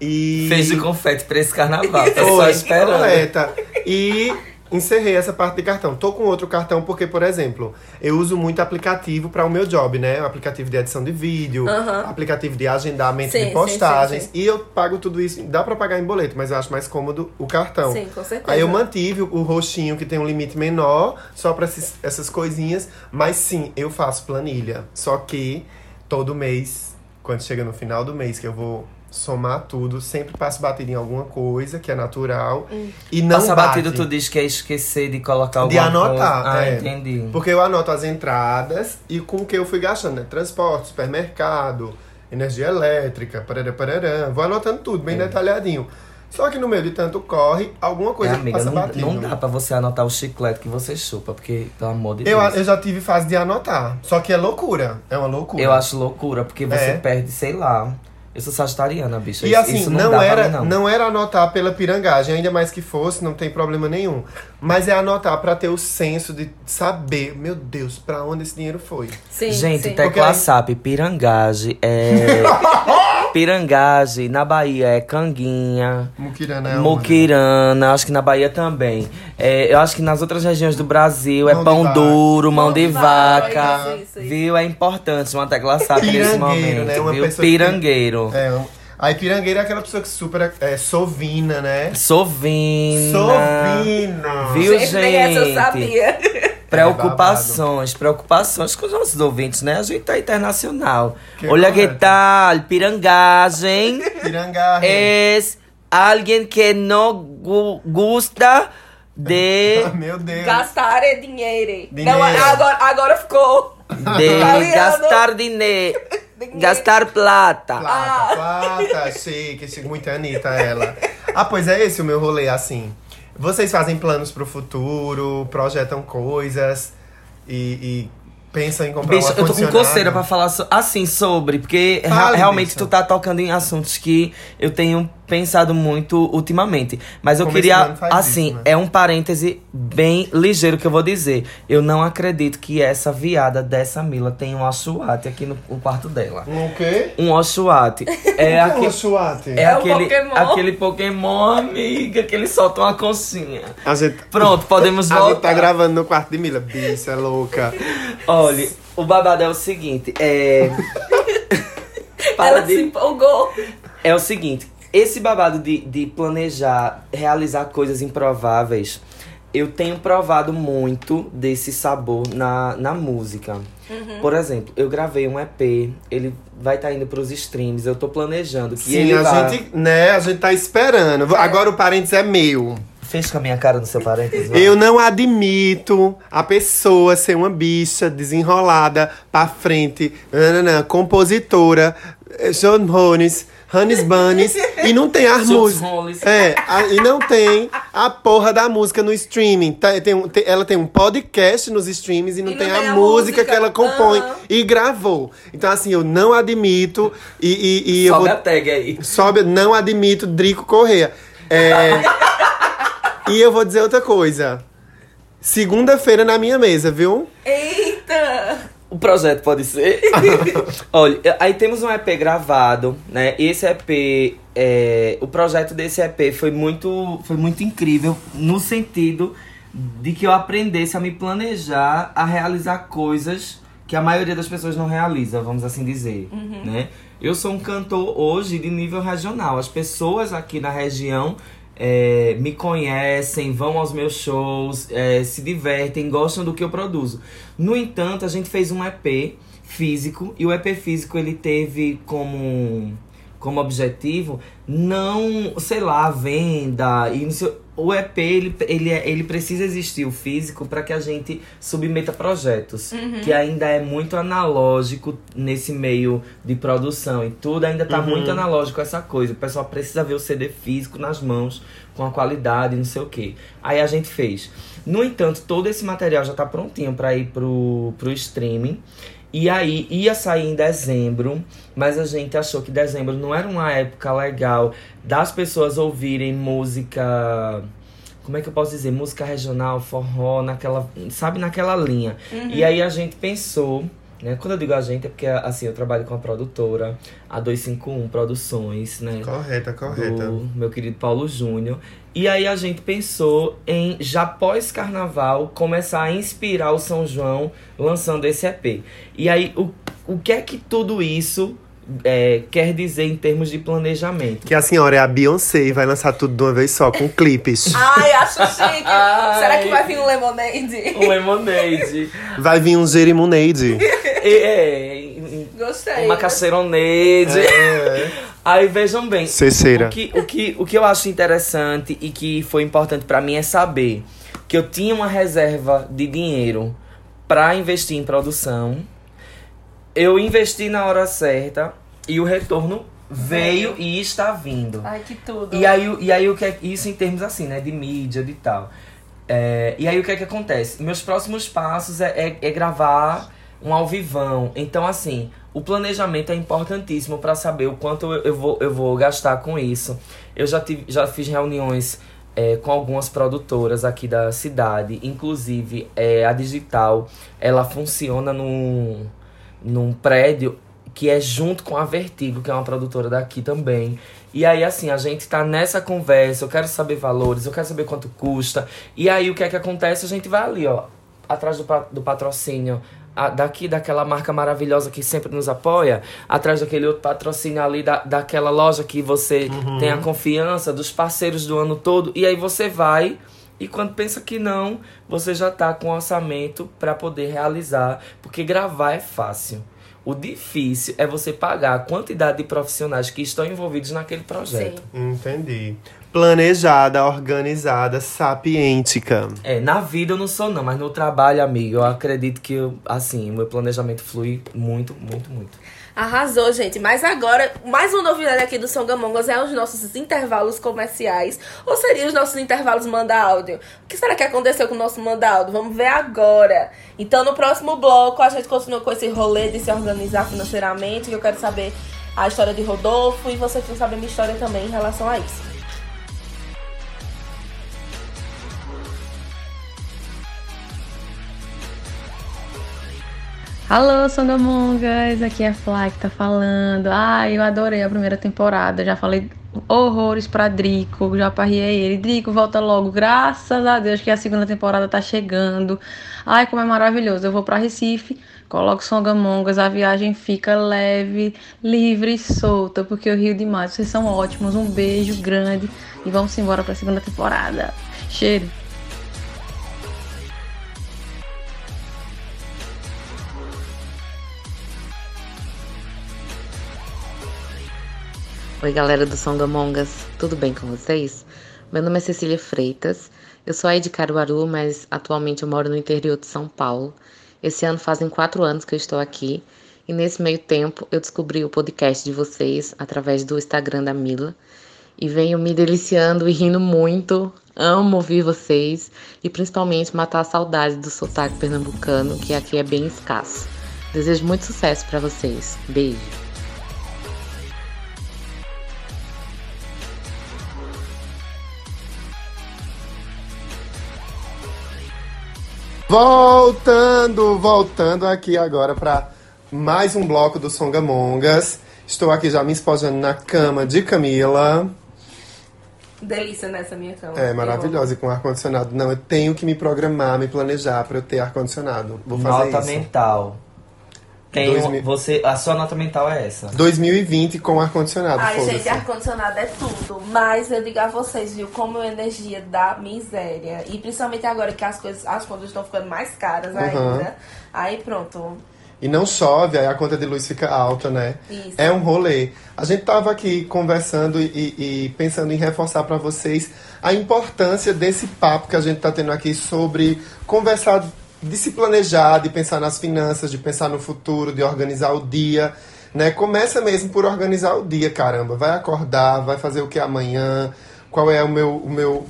E... Fez de confete pra esse carnaval. Tá só esperando. coleta. E encerrei essa parte de cartão. Tô com outro cartão porque, por exemplo, eu uso muito aplicativo para o meu job, né? O aplicativo de edição de vídeo, Aham. aplicativo de agendamento Sim, de sim, postagens. sim, E eu pago tudo isso. Dá para pagar em boleto, mas eu acho mais cômodo o cartão. Sim, com certeza. Aí eu mantive o o roxinho que tem um limite menor, só para essas coisinhas. Mas sim, eu faço planilha. Só que todo mês, quando chega no final do mês, que eu vou somar tudo, sempre passo batido em alguma coisa que é natural. E não Passa bate. batido, tu diz que é esquecer de colocar De alguma anotar, coisa. Ah, é. entendi. Porque eu anoto as entradas e com o que eu fui gastando, né? Transporte, supermercado, energia elétrica, parará, parará. Vou anotando tudo, bem detalhadinho. Só que no meio de tanto corre, alguma É, coisa amiga, passa não, batido. não dá pra você anotar o chiclete que você chupa, porque, pelo amor de Eu, Deus. eu já tive fase de anotar. Só que é loucura. É uma loucura. Eu acho loucura, porque você É. perde, sei lá. Eu sou sagitariana, bicha. E Isso- assim, isso não, dá pra era, mim, não. não. era anotar pela pirangagem, ainda mais que fosse, não tem problema nenhum. Mas é anotar pra ter o senso de saber, meu Deus, pra onde esse dinheiro foi. Sim, Gente, sim. tecla aí- SAP, pirangagem é. pirangagem, na Bahia é canguinha. Muquirana é onde? Muquirana, acho que na Bahia também. É, eu acho que nas outras regiões do Brasil é Mão pão vaca. duro, mão, de de vaca, vaca. isso, isso, isso. Viu? É importante uma tecla SAP nesse Pirangueiro, momento. né? Uma viu? pessoa que- Pirangueiro. É, um- aí pirangueira é aquela pessoa que super é sovina, né? Sovina. Sovina! Viu, Gente, nem essa eu gente? sabia. Preocupações, preocupações com os nossos ouvintes, né? A gente tá internacional. Que Olha que correto. tal, pirangagem. Pirangarre. é alguém que não gu- gusta de, Meu Deus. Gastar é dinheiro. Dinheiro. Não, agora, agora ficou. de Italiano. gastar dinheiro, gastar plata. Plata, plata, chique, chique, muito Anitta ela. Ah, pois é esse o meu rolê, assim. Vocês fazem planos pro futuro, projetam coisas e, e pensam em comprar Bicho, um eu tô com coceira pra falar so- assim sobre, porque Fale, rea- realmente tu tá tocando em assuntos que eu tenho pensado muito ultimamente. Mas eu queria, assim, isso, né? é um parêntese bem ligeiro que eu vou dizer. Eu não acredito que essa viada dessa Mila tem um achuate aqui no, no quarto dela. Um quê? Um achuate. É, Um aque- chuate. é, É o aquele, Pokémon? aquele Pokémon, amiga, que ele solta uma conchinha. A gente, Pronto, podemos a gente tá voltar. gravando no quarto de Mila. Bicha, é louca. Olha, o babado é o seguinte, é... Para Ela de- se empolgou. É o seguinte, esse babado de, de planejar, realizar coisas improváveis, eu tenho provado muito desse sabor na, na música. Por exemplo, eu gravei um EP, ele vai estar indo pros streams, eu tô planejando que Sim, ele a vai... gente, né, a gente tá esperando. Agora o parênteses é meu. Fez com a minha cara no seu parênteses? vai? Eu não admito a pessoa ser uma bicha desenrolada pra frente, nananã, compositora, eh, John Hones, Hannes Bunnies, e não tem as músicas. É, a- e não tem a porra da música no streaming. Tá, tem um- tem- ela tem um podcast nos streams e não, E não tem, tem a, a música, música. que ela compõe Aham. e gravou. Então, assim, eu não admito e, e, e eu Sobe vou a tag aí. Sobe, não admito Drico Correia. É, e eu vou dizer outra coisa. Segunda-feira na minha mesa, viu? Eita! Projeto pode ser. Olha, aí temos um EP gravado, né? E esse EP, é, o projeto desse EP foi muito, foi muito incrível no sentido de que eu aprendesse a me planejar, a realizar coisas que a maioria das pessoas não realiza, vamos assim dizer, né? Eu sou um cantor hoje de nível regional. As pessoas aqui na região é, me conhecem, vão aos meus shows, é, se divertem, gostam do que eu produzo. No entanto, a gente fez um EP físico e o EP físico ele teve como como objetivo não, sei lá, venda e não sei, o EP ele, ele, é- ele precisa existir o físico para que a gente submeta projetos, que ainda é muito analógico nesse meio de produção e tudo ainda tá muito analógico essa coisa. O pessoal precisa ver o CD físico nas mãos com a qualidade, não sei o que. Aí a gente fez. No entanto, todo esse material já tá prontinho para ir pro, pro streaming. E aí ia sair em dezembro, mas a gente achou que dezembro não era uma época legal das pessoas ouvirem música. Como é que eu posso dizer? Música regional, forró, naquela. Sabe, naquela linha. E aí a gente pensou Né? Quando eu digo a gente é porque assim, eu trabalho com a produtora, a 251 Produções, né? Correta, correta. do meu querido Paulo Júnior. E aí a gente pensou em, já pós-carnaval, começar a inspirar o São João lançando esse EP. E aí, o, o que é que tudo isso é, quer dizer em termos de planejamento? Que a senhora é a Beyoncé e vai lançar tudo de uma vez só, com clipes. Ai, acho chique. Ai. Será que vai vir um Lemonade? Um Lemonade. Vai vir um Jerimonade. e, é, Gostei. uma caceronade. É. Aí vejam bem, Ceceira. o que, o, que, o que eu acho interessante e que foi importante pra mim é saber que eu tinha uma reserva de dinheiro pra investir em produção. Eu investi na hora certa e o retorno veio e está vindo. Ai, que tudo. E aí, e aí o que é isso em termos assim, né? De mídia, de tal. É, e aí o que é que acontece? Meus próximos passos é, é, é gravar um alvivão. Então, assim, o planejamento é importantíssimo para saber o quanto eu, eu vou, eu vou gastar com isso. Eu já, tive, já fiz reuniões é, com algumas produtoras aqui da cidade. Inclusive, é, a Digital, ela funciona num, num prédio que é junto com a Vertigo, que é uma produtora daqui também. E aí, assim, a gente tá nessa conversa, eu quero saber valores, eu quero saber quanto custa. E aí, o que é que acontece? A gente vai ali, ó, atrás do, do patrocínio, a- daqui daquela marca maravilhosa que sempre nos apoia, atrás daquele outro patrocínio ali, da, daquela loja que você tem a confiança, dos parceiros do ano todo. E aí você vai... E quando pensa que não, você já tá com orçamento para poder realizar, porque gravar é fácil. O difícil é você pagar a quantidade de profissionais que estão envolvidos naquele projeto. Entendi. Planejada, organizada, sapiêntica. É, na vida eu não sou não, mas no trabalho, amigo, eu acredito que, eu, assim, o meu planejamento flui muito, muito, muito. Arrasou, gente. Mas agora, mais uma novidade aqui do Songamongas é os nossos intervalos comerciais. Ou seriam os nossos intervalos manda áudio? O que será que aconteceu com o nosso manda áudio? Vamos ver agora. Então, no próximo bloco, a gente continua com esse rolê de se organizar financeiramente. Que eu quero saber a história de Rodolfo e você quer saber minha história também em relação a isso. Alô, Songamongas, aqui é a Fly que tá falando. Ai, eu adorei a primeira temporada, já falei horrores pra Drico, já parriei ele. Drico, volta logo, graças a Deus que a segunda temporada tá chegando. Ai, como é maravilhoso. Eu vou pra Recife, coloco Songamongas, a viagem fica leve, livre e solta, porque eu rio demais. Vocês são ótimos, um beijo grande e vamos embora pra segunda temporada. Cheiro. Oi, galera do Songamongas, tudo bem com vocês? Meu nome é Cecília Freitas, eu sou aí de Caruaru, mas atualmente eu moro no interior de São Paulo. Esse ano fazem quatro anos que eu estou aqui e nesse meio tempo eu descobri o podcast de vocês através do Instagram da Mila e venho me deliciando e rindo muito. Amo ouvir vocês e principalmente matar a saudade do sotaque pernambucano, que aqui é bem escasso. Desejo muito sucesso para vocês. Beijo. Voltando, voltando aqui agora para mais um bloco do Songamongas. Estou aqui já me espojando na cama de Camila. Delícia nessa minha cama. É maravilhosa e com ar-condicionado. Não, eu tenho que me programar, me planejar para eu ter ar-condicionado. Vou fazer nota isso. mental. Tem um- mil- você, a sua nota mental é essa. 2020 com ar-condicionado, Ai, gente, ar-condicionado é tudo. Mas eu digo a vocês, viu, como a energia da miséria. E principalmente agora que as coisas, as contas estão ficando mais caras Uhum. ainda. Aí pronto. E não chove, aí a conta de luz fica alta, né? Isso. É um rolê. A gente tava aqui conversando e, e- e pensando em reforçar para vocês a importância desse papo que a gente tá tendo aqui sobre conversar, de se planejar, de pensar nas finanças, de pensar no futuro, de organizar o dia, né? Começa mesmo por organizar o dia, caramba. Vai acordar, vai fazer o que amanhã, qual é o meu, o meu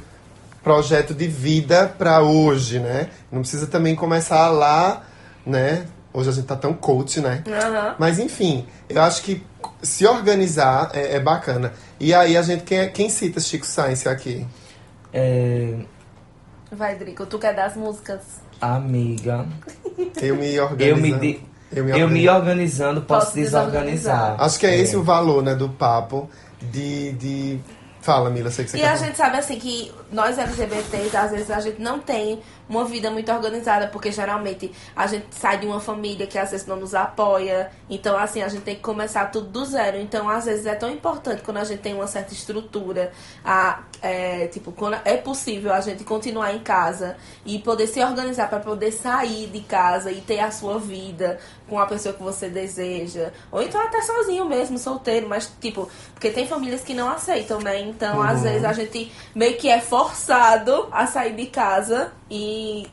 projeto de vida para hoje, né? Não precisa também começar lá, né? Hoje a gente tá tão coach, né? Aham. Mas enfim, eu acho que se organizar é, é bacana. E aí a gente, quem, é- quem cita Chico Science aqui? É, Vai, Drico, tu quer dar as músicas? Amiga, Eu me eu organizo. me, de- Eu me Eu me organizando, posso, Posso desorganizar. desorganizar. Acho que é esse o valor, né, do papo. De. de... Fala, Mila, sei que você E quer a falar. gente sabe assim que nós LGBTs, às vezes a gente não tem uma vida muito organizada, porque geralmente a gente sai de uma família que às vezes não nos apoia. Então, assim, a gente tem que começar tudo do zero. Então, às vezes é tão importante quando a gente tem uma certa estrutura, a, é, tipo, quando é possível a gente continuar em casa e poder se organizar para poder sair de casa e ter a sua vida com a pessoa que você deseja. Ou então até sozinho mesmo, solteiro, mas tipo, porque tem famílias que não aceitam, né? Então, às vezes a gente meio que é forçado a sair de casa e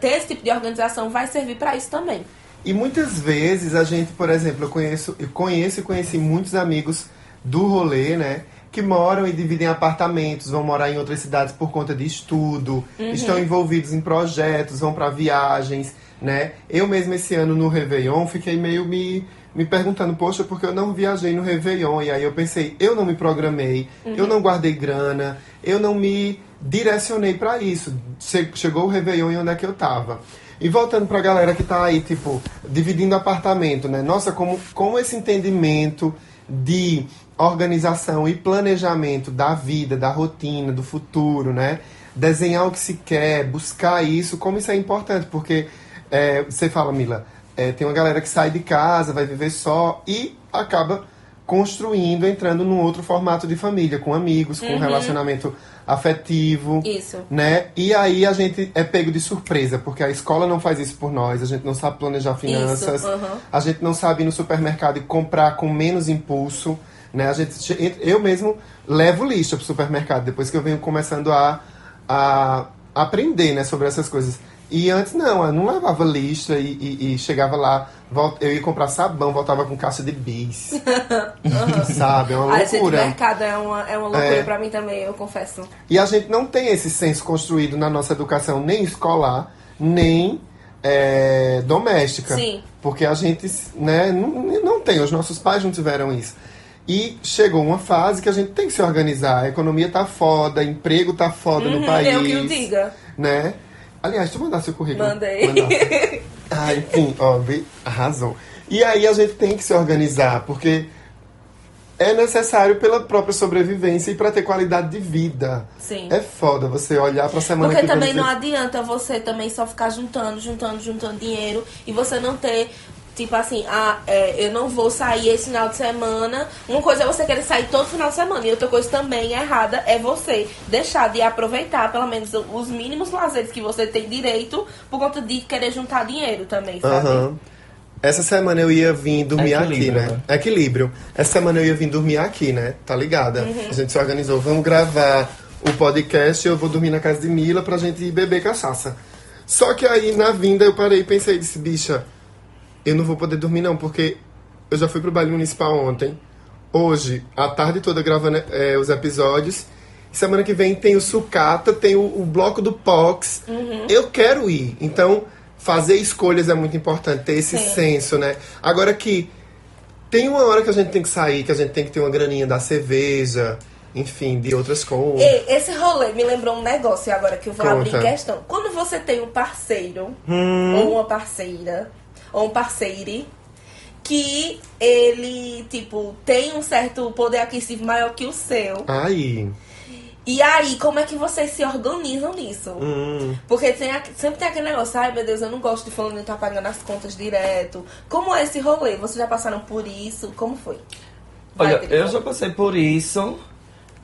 ter esse tipo de organização vai servir para isso também. E muitas vezes a gente, por exemplo, eu conheço, eu conheço e conheci muitos amigos do rolê, né? Que moram e dividem apartamentos, vão morar em outras cidades por conta de estudo, estão envolvidos em projetos, vão para viagens, né? Eu mesmo esse ano no Réveillon fiquei meio me, me perguntando, poxa, porque eu não viajei no Réveillon? E aí eu pensei, eu não me programei, eu não guardei grana, eu não me direcionei para isso. Che- Chegou o Réveillon e onde é que eu tava? E voltando pra galera que tá aí, tipo, dividindo apartamento, né? Nossa, como, como esse entendimento de organização e planejamento da vida, da rotina, do futuro, né? Desenhar o que se quer, buscar isso, como isso é importante, porque é, você fala, Mila, é, tem uma galera que sai de casa, vai viver só e acaba construindo, entrando num outro formato de família, com amigos, com um relacionamento afetivo Isso. né? E aí a gente é pego de surpresa, porque a escola não faz isso por nós, a gente não sabe planejar finanças, aham. a gente não sabe ir no supermercado e comprar com menos impulso, né? A gente, eu mesmo levo lista pro supermercado, depois que eu venho começando a, a aprender, né, sobre essas coisas. E antes não, eu não levava lista e, e- e chegava lá, eu ia comprar sabão, voltava com caixa de bis. Sabe? É uma A gente, loucura. mercado é uma, é uma loucura É. pra mim também, eu confesso. E a gente não tem esse senso construído na nossa educação, nem escolar, nem é, doméstica. Sim. Porque a gente né, não, não tem, os nossos pais não tiveram isso. E chegou uma fase que a gente tem que se organizar. A economia tá foda, emprego tá foda no Uhum, país. eu que o diga. Né? Aliás, tu mandar seu currículo. Mandei. Mandasse. Ah, enfim, ó, arrasou. E aí a gente tem que se organizar, porque é necessário pela própria sobrevivência e para ter qualidade de vida. Sim. É foda você olhar pra semana Porque que vem também não adianta você também só ficar juntando, juntando, juntando dinheiro e você não ter, tipo assim, ah, é, eu não vou sair esse final de semana. Uma coisa é você querer sair todo final de semana e outra coisa também errada é você deixar de aproveitar pelo menos os mínimos lazeres que você tem direito por conta de querer juntar dinheiro também, sabe? Aham. Essa semana eu ia vir dormir aqui, Equilíbrio, né? né? Equilíbrio. Essa semana eu ia vir dormir aqui, né? Tá ligada? A gente se organizou. Vamos gravar o podcast eu vou dormir na casa de Mila pra gente ir beber cachaça. Só que aí, na vinda, eu parei e pensei disse, bicha, eu não vou poder dormir não, porque eu já fui pro baile municipal ontem. Hoje, a tarde toda gravando é, os episódios. Semana que vem tem o sucata, tem o, o bloco do Pox. Eu quero ir. Então, fazer escolhas é muito importante, ter esse Sim. senso, né? Agora que tem uma hora que a gente tem que sair, que a gente tem que ter uma graninha da cerveja, enfim, de outras coisas. Esse rolê me lembrou um negócio agora que eu vou abrir Conta. questão. Quando você tem um parceiro, Hum. ou uma parceira, ou um parceire, que ele, tipo, tem um certo poder aquisitivo maior que o seu. Aí. E aí, como é que vocês se organizam nisso? Hum. Porque tem, sempre tem aquele negócio, ai meu Deus, eu não gosto de fulano estar pagando as contas direto. Como é esse rolê? Vocês já passaram por isso? Como foi? Vai, Olha, eu já passei por isso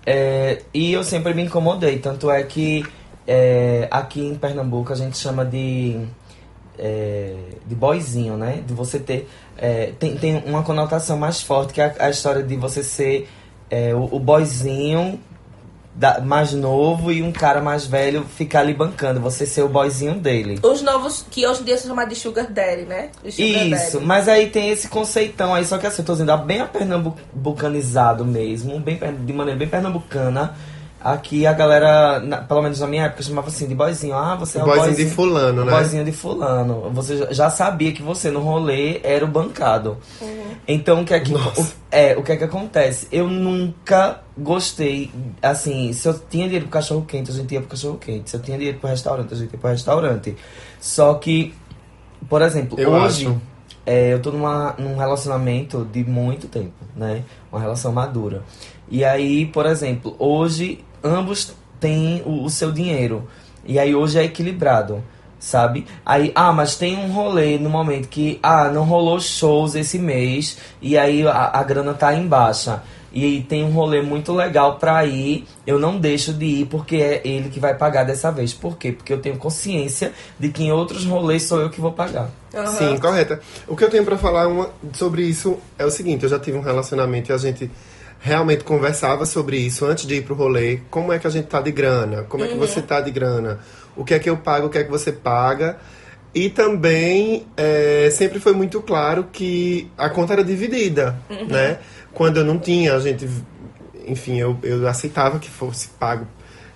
é, e eu sempre me incomodei. Tanto é que é, aqui em Pernambuco a gente chama de, é, de boizinho, né? De você ter. é, tem, tem uma conotação mais forte que a, a história de você ser é, o, o boizinho da- mais novo e um cara mais velho ficar ali bancando. Você ser o boizinho dele. Os novos, que hoje em dia são chamados de Sugar Daddy, né? Sugar Isso, Daddy. mas aí tem esse conceitão aí, só que assim, eu tô dizendo, bem a pernambucanizado mesmo, bem, de maneira bem pernambucana. Aqui a galera, na- pelo menos na minha época, chamava assim de boizinho. Ah, você é o Boyzinho boizinho de fulano, né? boizinho de fulano. Você já- sabia que você no rolê era o bancado. Então o que é que o, é, o que é que acontece? Eu nunca gostei, assim, se eu tinha dinheiro pro cachorro quente, a gente ia pro cachorro quente. Se eu tinha dinheiro pro restaurante, a gente ia pro restaurante. Só que, por exemplo, Eu hoje acho. é, eu tô numa, num relacionamento de muito tempo, né? Uma relação madura. E aí, por exemplo, hoje ambos têm o, o seu dinheiro. E aí hoje é equilibrado, sabe? Aí, ah, mas tem um rolê no momento que, ah, não rolou shows esse mês e aí a, a grana tá em baixa. E tem um rolê muito legal pra ir, eu não deixo de ir porque é ele que vai pagar dessa vez. Por quê? Porque eu tenho consciência de que em outros rolês sou eu que vou pagar. Sim, correta. O que eu tenho pra falar uma- sobre isso é o seguinte: eu já tive um relacionamento e a gente realmente conversava sobre isso antes de ir pro rolê. Como é que a gente tá de grana? Como é que você tá de grana? O que é que eu pago? O que é que você paga? E também é, sempre foi muito claro que a conta era dividida, né? Quando eu não tinha, a gente, enfim, eu, eu aceitava que fosse pago.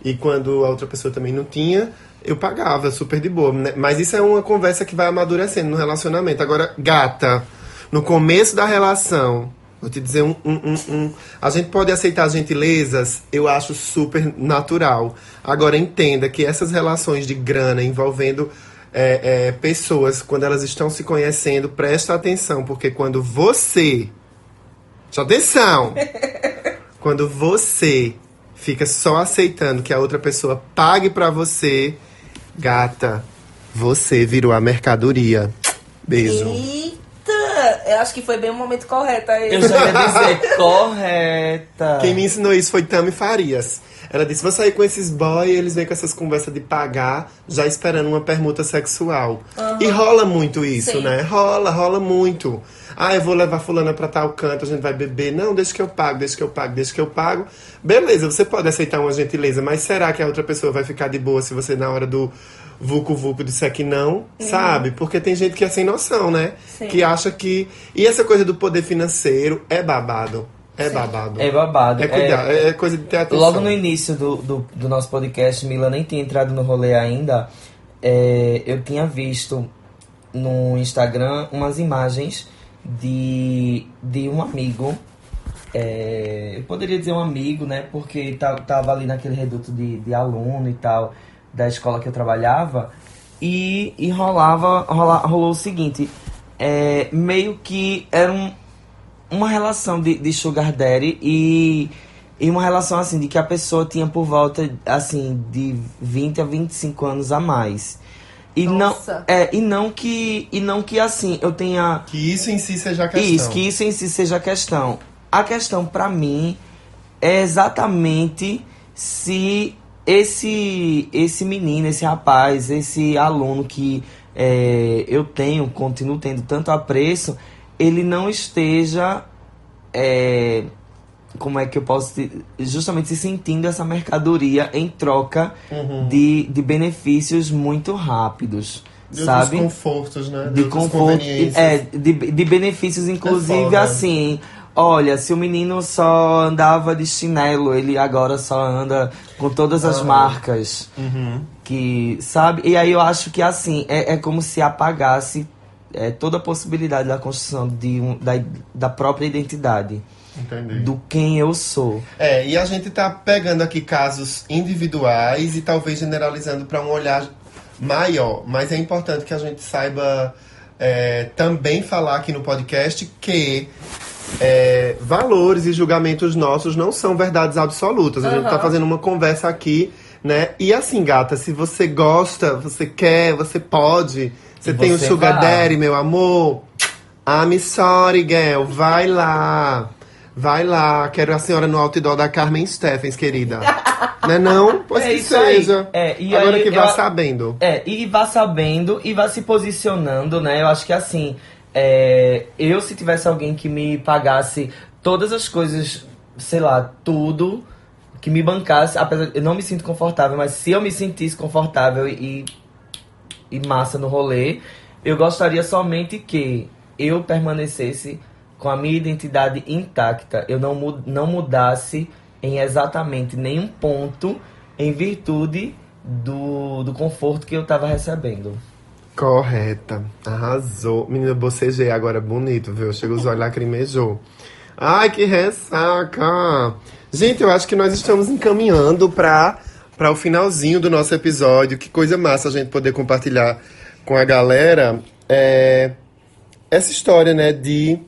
E quando a outra pessoa também não tinha, eu pagava super de boa. né? Mas isso é uma conversa que vai amadurecendo no relacionamento. Agora, gata, no começo da relação, vou te dizer um, um, um, um- A gente pode aceitar gentilezas, eu acho super natural. Agora, entenda que essas relações de grana envolvendo é, é, pessoas, quando elas estão se conhecendo, presta atenção, porque quando você. Presta atenção! quando você fica só aceitando que a outra pessoa pague pra você, gata, você virou a mercadoria. Beijo. Eita! Eu acho que foi bem o momento correto aí. Eu já ia dizer, correta. Quem me ensinou isso foi Tami Farias. Ela disse: vou sair com esses boy, eles vêm com essas conversas de pagar, já esperando uma permuta sexual. Aham. E rola muito isso, Sim. né? Rola, rola muito. Ah, eu vou levar fulana pra tal canto, a gente vai beber. Não, deixa que eu pago, deixa que eu pago, deixa que eu pago. Beleza, você pode aceitar uma gentileza, mas será que a outra pessoa vai ficar de boa se você na hora do vucu vucu disser que não? Sabe? Porque tem gente que é sem noção, né? Sim. Que acha que. E essa coisa do poder financeiro é babado. É babado. É babado. É cuidar, é, é coisa de ter atenção. Logo no início do, do, do nosso podcast, Mila nem tinha entrado no rolê ainda. é, eu tinha visto no Instagram umas imagens de, de um amigo. é, eu poderia dizer um amigo, né? Porque ta- tava ali naquele reduto de, de aluno e tal, da escola que eu trabalhava. E, e rolava, rola, rolou o seguinte: é, meio que era um, uma relação de, de sugar daddy e, e uma relação assim de que a pessoa tinha por volta assim de 20 a 25 anos a mais. E Nossa. não é e não que e não que assim eu tenha que isso em si seja a questão. Isso, que isso em si seja a questão. A questão pra mim é exatamente se esse esse menino, esse rapaz, esse aluno que é, eu tenho, continuo tendo tanto apreço, ele não esteja é, como é que eu posso te- justamente se sentindo essa mercadoria em troca Uhum. de, de benefícios muito rápidos, Dos sabe? confortos, né? De Das conforto, é, de, de benefícios, inclusive foda. assim. Olha, se o menino só andava de chinelo, ele agora só anda com todas as Ah. marcas. Uhum. Que, sabe? E aí eu acho que assim, é, é como se apagasse é, toda a possibilidade da construção de um, da, da própria identidade. Entendi. Do quem eu sou. É, e a gente tá pegando aqui casos individuais e talvez generalizando para um olhar maior. Mas é importante que a gente saiba é, também falar aqui no podcast que é, valores e julgamentos nossos não são verdades absolutas. A gente tá Aham. fazendo uma conversa aqui, né? E assim, gata, se você gosta, você quer, você pode. Você E tem o você Sugar vai. Daddy, meu amor. I'm sorry, girl. Vai lá. Vai lá. Quero a senhora no outdoor da Carmen Stephens, querida. não é não? Pois É que isso aí. seja. É, e Agora aí que eu- vá sabendo. É, e vá sabendo e vá se posicionando, né? Eu acho que assim, é, eu se tivesse alguém que me pagasse todas as coisas, sei lá, tudo, que me bancasse, apesar eu não me sinto confortável, mas se eu me sentisse confortável e, e massa no rolê, eu gostaria somente que eu permanecesse com a minha identidade intacta, eu não, mu- não mudasse em exatamente nenhum ponto em virtude do, do conforto que eu tava recebendo. Correta. Arrasou. Menina, bocejei agora bonito, viu? Chega os olhos lacrimejou. Ai, que ressaca! Gente, eu acho que nós estamos encaminhando para o finalzinho do nosso episódio. Que coisa massa a gente poder compartilhar com a galera. É, essa história, né, de,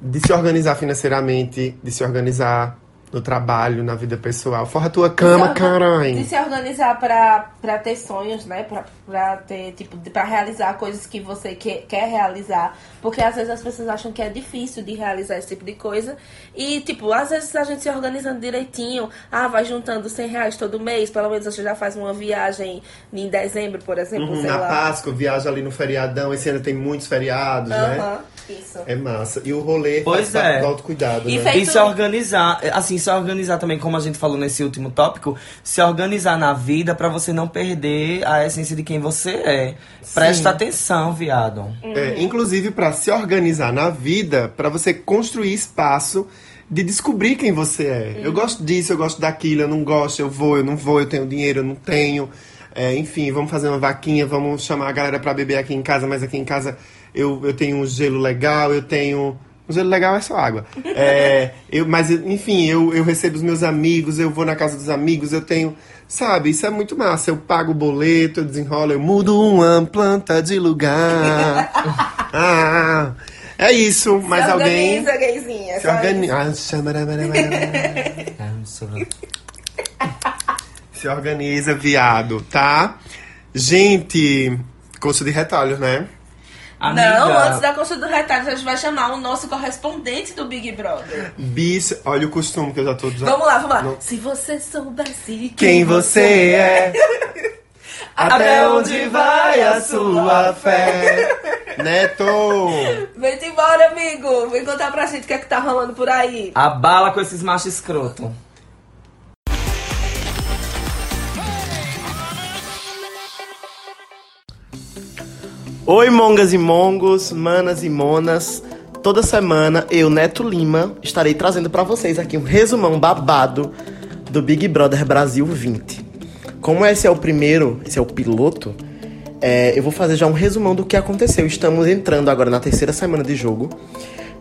de se organizar financeiramente, de se organizar no trabalho, na vida pessoal. Forra a tua cama, De caralho. se organizar pra, pra ter sonhos, né? Pra, pra ter, tipo, de- pra realizar coisas que você que, quer realizar. Porque às vezes as pessoas acham que é difícil de realizar esse tipo de coisa. E, tipo, às vezes a gente se organizando direitinho, ah, vai juntando 100 reais todo mês, pelo menos você já faz uma viagem em dezembro, por exemplo, Uhum, na lá. Páscoa, viaja ali no feriadão. Esse ano tem muitos feriados, né? Isso. É massa. E o rolê Pois faz é. do autocuidado, E né? feito- E se organizar, assim, se organizar também, como a gente falou nesse último tópico, se organizar na vida pra você não perder a essência de quem você é. Presta atenção, viado. É, inclusive para se organizar na vida, para você construir espaço de descobrir quem você é. Eu gosto disso, eu gosto daquilo, eu não gosto, eu vou, eu não vou, eu tenho dinheiro, eu não tenho. É, enfim, vamos fazer uma vaquinha, vamos chamar a galera para beber aqui em casa, mas aqui em casa eu, eu tenho um gelo legal, eu tenho. O gelo legal é só água. É, eu, mas, enfim, eu, eu recebo os meus amigos, eu vou na casa dos amigos, eu tenho. Sabe, isso é muito massa. Eu pago o boleto, eu desenrolo, eu mudo uma planta de lugar. ah, é isso. Mais se alguém. organiza, gayzinha. Se organiza. Ah, chamaramaramara. Se organiza, viado, tá? Gente, curso de retalhos, né? Não, antes da coxa do retalho, a gente vai chamar o nosso correspondente do Big Brother. Bis, olha o costume que eu já tô já. Vamos lá, vamos lá. Não. Se você soubesse Quem você é? Até onde vai a sua fé? Neto! Vem embora, amigo. Vem contar pra gente o que é que tá rolando por aí. A bala com esses machos escroto. Oi, mongas e mongos, manas e monas. Toda semana eu, Neto Lima, estarei trazendo pra vocês aqui um resumão babado do Big Brother Brasil 20. Como esse é o primeiro, esse é o piloto, é, eu vou fazer já um resumão do que aconteceu. Estamos entrando agora na terceira semana de jogo,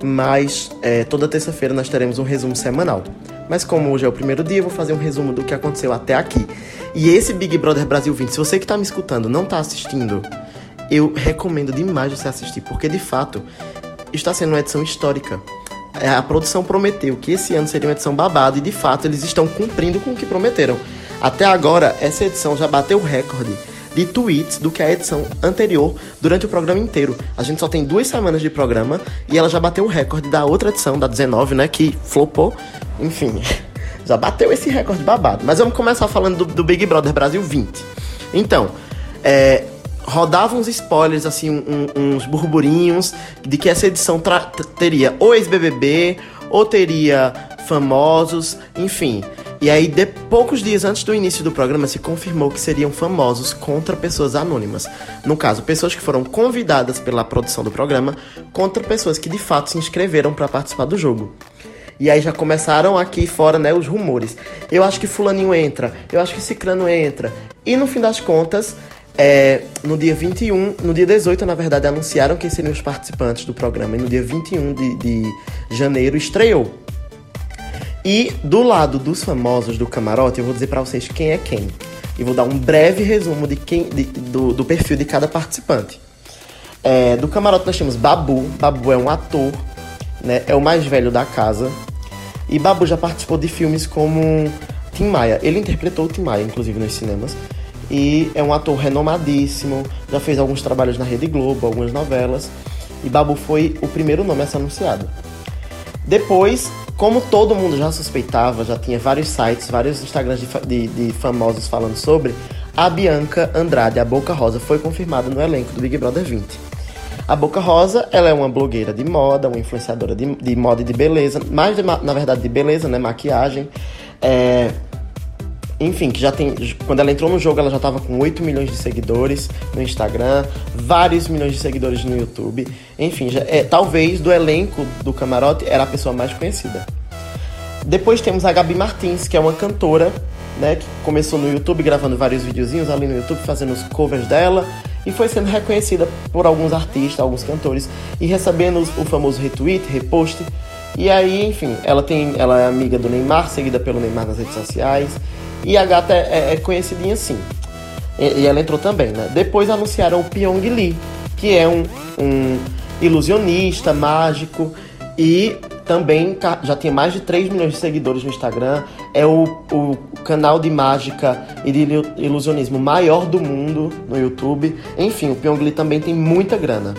mas é, toda terça-feira nós teremos um resumo semanal. Mas como hoje é o primeiro dia, eu vou fazer um resumo do que aconteceu até aqui. E esse Big Brother Brasil 20, se você que tá me escutando não tá assistindo, eu recomendo demais você assistir, porque de fato está sendo uma edição histórica. É, A produção prometeu que esse ano seria uma edição babada e de fato eles estão cumprindo com o que prometeram. Até agora, essa edição já bateu o recorde de tweets do que a edição anterior durante o programa inteiro. A gente só tem duas semanas de programa e ela já bateu o recorde da outra edição, da 19, né? Que flopou. Enfim, já bateu esse recorde babado. Mas vamos começar falando do, do Big Brother Brasil 20. Então, é, rodavam uns spoilers, assim, um- uns burburinhos de que essa edição teria ou ex-BBB, ou teria famosos, enfim. E aí, de poucos dias antes do início do programa, se confirmou que seriam famosos contra pessoas anônimas. No caso, pessoas que foram convidadas pela produção do programa contra pessoas que de fato se inscreveram para participar do jogo. E aí já começaram aqui fora, né, os rumores. Eu acho que fulaninho entra, eu acho que ciclano entra. E no fim das contas, é, no dia 21, no dia 18, na verdade, anunciaram quem seriam os participantes do programa. E no dia 21 de, de janeiro estreou. E do lado dos famosos do camarote, eu vou dizer pra vocês quem é quem. E vou dar um breve resumo de quem, de- do, do perfil de cada participante. É, do camarote nós temos Babu. Babu é um ator, né? É o mais velho da casa. E Babu já participou de filmes como Tim Maia. Ele interpretou o Tim Maia, inclusive, nos cinemas. E é um ator renomadíssimo. Já fez alguns trabalhos na Rede Globo, algumas novelas. E Babu foi o primeiro nome a ser anunciado. Depois, como todo mundo já suspeitava, já tinha vários sites, vários Instagrams de, de- de famosos falando sobre, a Bianca Andrade, a Boca Rosa, foi confirmada no elenco do Big Brother 20. A Boca Rosa, ela é uma blogueira de moda, uma influenciadora de, de moda e de beleza, mais de na verdade de beleza, né, maquiagem. É, enfim, que já tem. Quando ela entrou no jogo, ela já tava com 8 milhões de seguidores no Instagram, vários milhões de seguidores no YouTube. Enfim, já, é, talvez do elenco do camarote era a pessoa mais conhecida. Depois temos a Gabi Martins, que é uma cantora, né, que começou no YouTube gravando vários videozinhos ali no YouTube, fazendo os covers dela, e foi sendo reconhecida por alguns artistas, alguns cantores, e recebendo o famoso retweet, repost. E aí, enfim, ela tem, ela é amiga do Neymar, seguida pelo Neymar nas redes sociais, e a gata é, é conhecidinha assim. E, e ela entrou também, né? Depois anunciaram o Pyong Lee, que é um, um ilusionista, mágico e também já tem mais de 3 milhões de seguidores no Instagram. É o, o canal de mágica e de ilu- ilusionismo maior do mundo no YouTube. Enfim, o Pyong Lee também tem muita grana.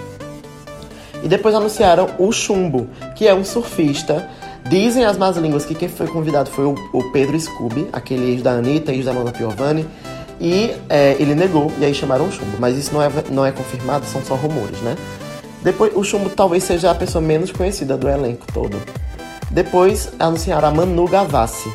E depois anunciaram o Chumbo, que é um surfista. Dizem as más línguas que quem foi convidado foi o, o Pedro Scooby, aquele ex da Anitta, ex da Mona Piovani. E é, ele negou, e aí chamaram o Chumbo. Mas isso não é, não é confirmado, são só rumores, né? Depois, o Chumbo talvez seja a pessoa menos conhecida do elenco todo. Depois anunciaram a Manu Gavassi.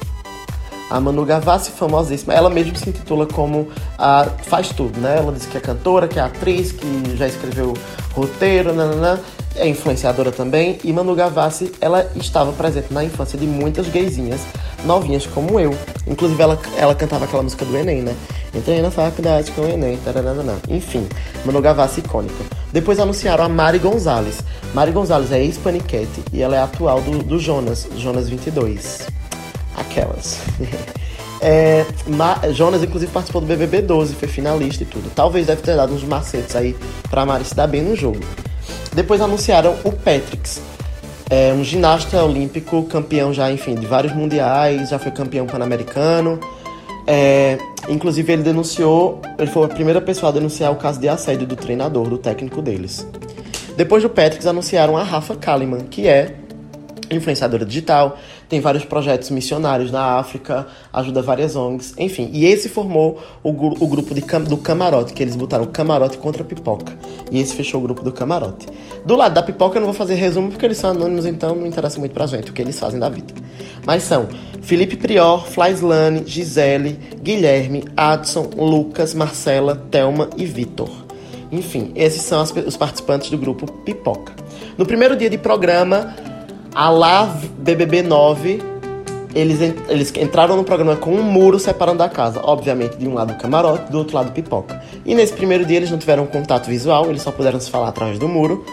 A Manu Gavassi, famosíssima, ela mesma se intitula como a faz tudo, né? Ela diz que é cantora, que é atriz, que já escreveu roteiro, nananã, é influenciadora também. E Manu Gavassi, ela estava presente na infância de muitas gaysinhas novinhas como eu. Inclusive, ela, ela cantava aquela música do Enem, né? Entrei na faculdade com o Enem, taranana. Enfim, Manu Gavassi icônica. Depois anunciaram a Mari Gonzalez. Mari Gonzalez é ex-paniquete e ela é atual do, do Jonas, Jonas 22. Aquelas. É, Ma- Jonas, inclusive, participou do BBB 12, foi finalista e tudo. Talvez deve ter dado uns macetes aí pra Mari se dar bem no jogo. Depois anunciaram o Patrix. É um ginasta olímpico, campeão já, enfim, de vários mundiais, já foi campeão pan-americano. É, inclusive, ele denunciou, ele foi a primeira pessoa a denunciar o caso de assédio do treinador, do técnico deles. Depois do Patrix, anunciaram a Rafa Kalimann, que é influenciadora digital, tem vários projetos missionários na África, ajuda várias ONGs, enfim. E esse formou o, o grupo de do Camarote, que eles botaram Camarote contra Pipoca. E esse fechou o grupo do Camarote. Do lado da Pipoca eu não vou fazer resumo porque eles são anônimos, então não interessa muito pra gente o que eles fazem da vida. Mas são Felipe Prior, Flaislane, Gisele, Guilherme, Adson, Lucas, Marcela, Thelma e Vitor. Enfim, esses são as os participantes do grupo Pipoca. No primeiro dia de programa, a lá BBB 9, eles, eles entraram no programa com um muro separando a casa. Obviamente, de um lado o camarote, do outro lado pipoca. E nesse primeiro dia eles não tiveram contato visual, eles só puderam se falar através do muro.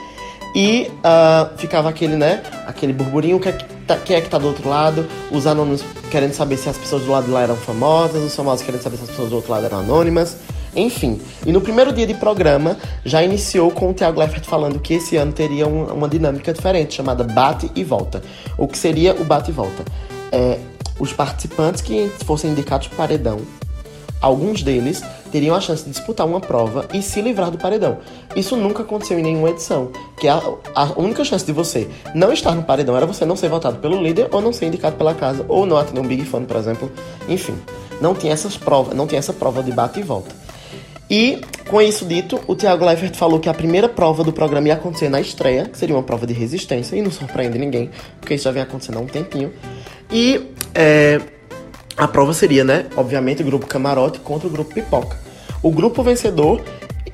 E ah, ficava aquele, né? Aquele burburinho, que é que tá- quem é que tá do outro lado, os anônimos querendo saber se as pessoas do lado de lá eram famosas, os famosos querendo saber se as pessoas do outro lado eram anônimas. Enfim, e no primeiro dia de programa já iniciou com o Thiago Leifert falando que esse ano teria um- uma dinâmica diferente, chamada bate e volta. O que seria o bate e volta? É, os participantes que fossem indicados para o paredão, alguns deles teriam a chance de disputar uma prova e se livrar do paredão. Isso nunca aconteceu em nenhuma edição. Que a, a única chance de você não estar no paredão era você não ser votado pelo líder ou não ser indicado pela casa ou não atender um Big Fone, por exemplo. Enfim, não tinha essas provas, não tinha essa prova de bate e volta. E, com isso dito, o Thiago Leifert falou que a primeira prova do programa ia acontecer na estreia, que seria uma prova de resistência, e não surpreende ninguém, porque isso já vem acontecendo há um tempinho. E é, a prova seria, né, obviamente, o grupo Camarote contra o grupo Pipoca. O grupo vencedor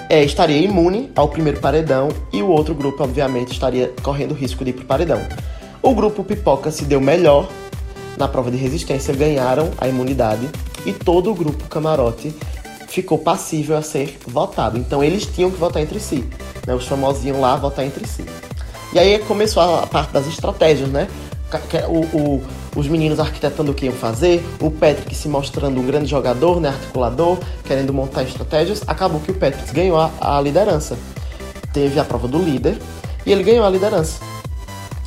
é, estaria imune ao primeiro paredão e o outro grupo, obviamente, estaria correndo risco de ir pro paredão. O grupo Pipoca se deu melhor na prova de resistência, ganharam a imunidade e todo o grupo Camarote ficou passível a ser votado. Então eles tinham que votar entre si. Né? Os famosos iam lá votar entre si. E aí começou a parte das estratégias, né? Que- O, o- os meninos arquitetando o que iam fazer, o Patrick se mostrando um grande jogador, né? Articulador, querendo montar estratégias. Acabou que o Patrick ganhou a, a liderança. Teve a prova do líder e ele ganhou a liderança.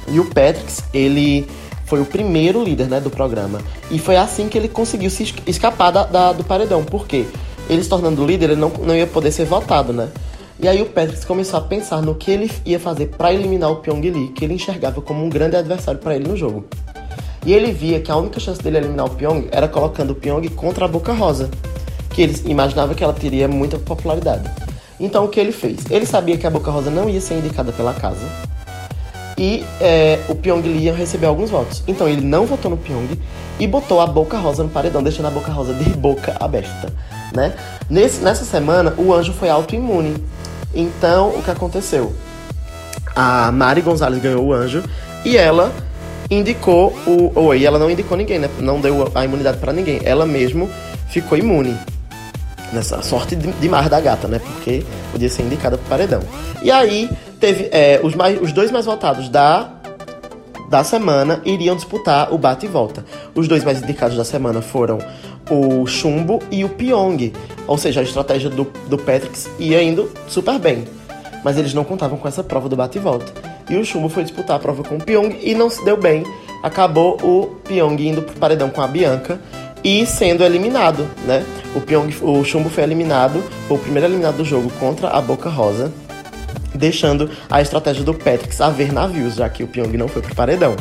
E o Patrick, ele foi o primeiro líder né, do programa. E foi assim que ele conseguiu se es- escapar da, da- do paredão. Por quê? Ele se tornando líder, ele não, não ia poder ser votado, né? E aí o Patrick começou a pensar no que ele ia fazer para eliminar o Pyong Lee, que ele enxergava como um grande adversário para ele no jogo. E ele via que a única chance dele eliminar o Pyong era colocando o Pyong contra a Boca Rosa, que ele imaginava que ela teria muita popularidade. Então o que ele fez? Ele sabia que a Boca Rosa não ia ser indicada pela casa, e é, o Pyong Lee ia receber alguns votos. Então ele não votou no Pyong e botou a Boca Rosa no paredão, deixando a Boca Rosa de boca aberta, né? Nesse, nessa semana, o anjo foi autoimune. Então, o que aconteceu? A Mari Gonzalez ganhou o anjo e ela indicou o... Ou e ela não indicou ninguém, né? Não deu a imunidade pra ninguém. Ela mesmo ficou imune. Nessa sorte de- demais da gata, né? Porque podia ser indicada pro paredão. E aí, teve é, os, mais, os dois mais votados da, da semana iriam disputar o bate e volta. Os dois mais indicados da semana foram o Chumbo e o Pyong. Ou seja, a estratégia do, do Patrick ia indo super bem. mas eles não contavam com essa prova do bate e volta. E o Chumbo foi disputar a prova com o Pyong e não se deu bem. Acabou o Pyong indo pro paredão com a Bianca e sendo eliminado, né? O, Pyong, o Chumbo foi eliminado, foi o primeiro eliminado do jogo contra a Boca Rosa, deixando a estratégia do Patrick a ver navios, já que o Pyong não foi pro paredão.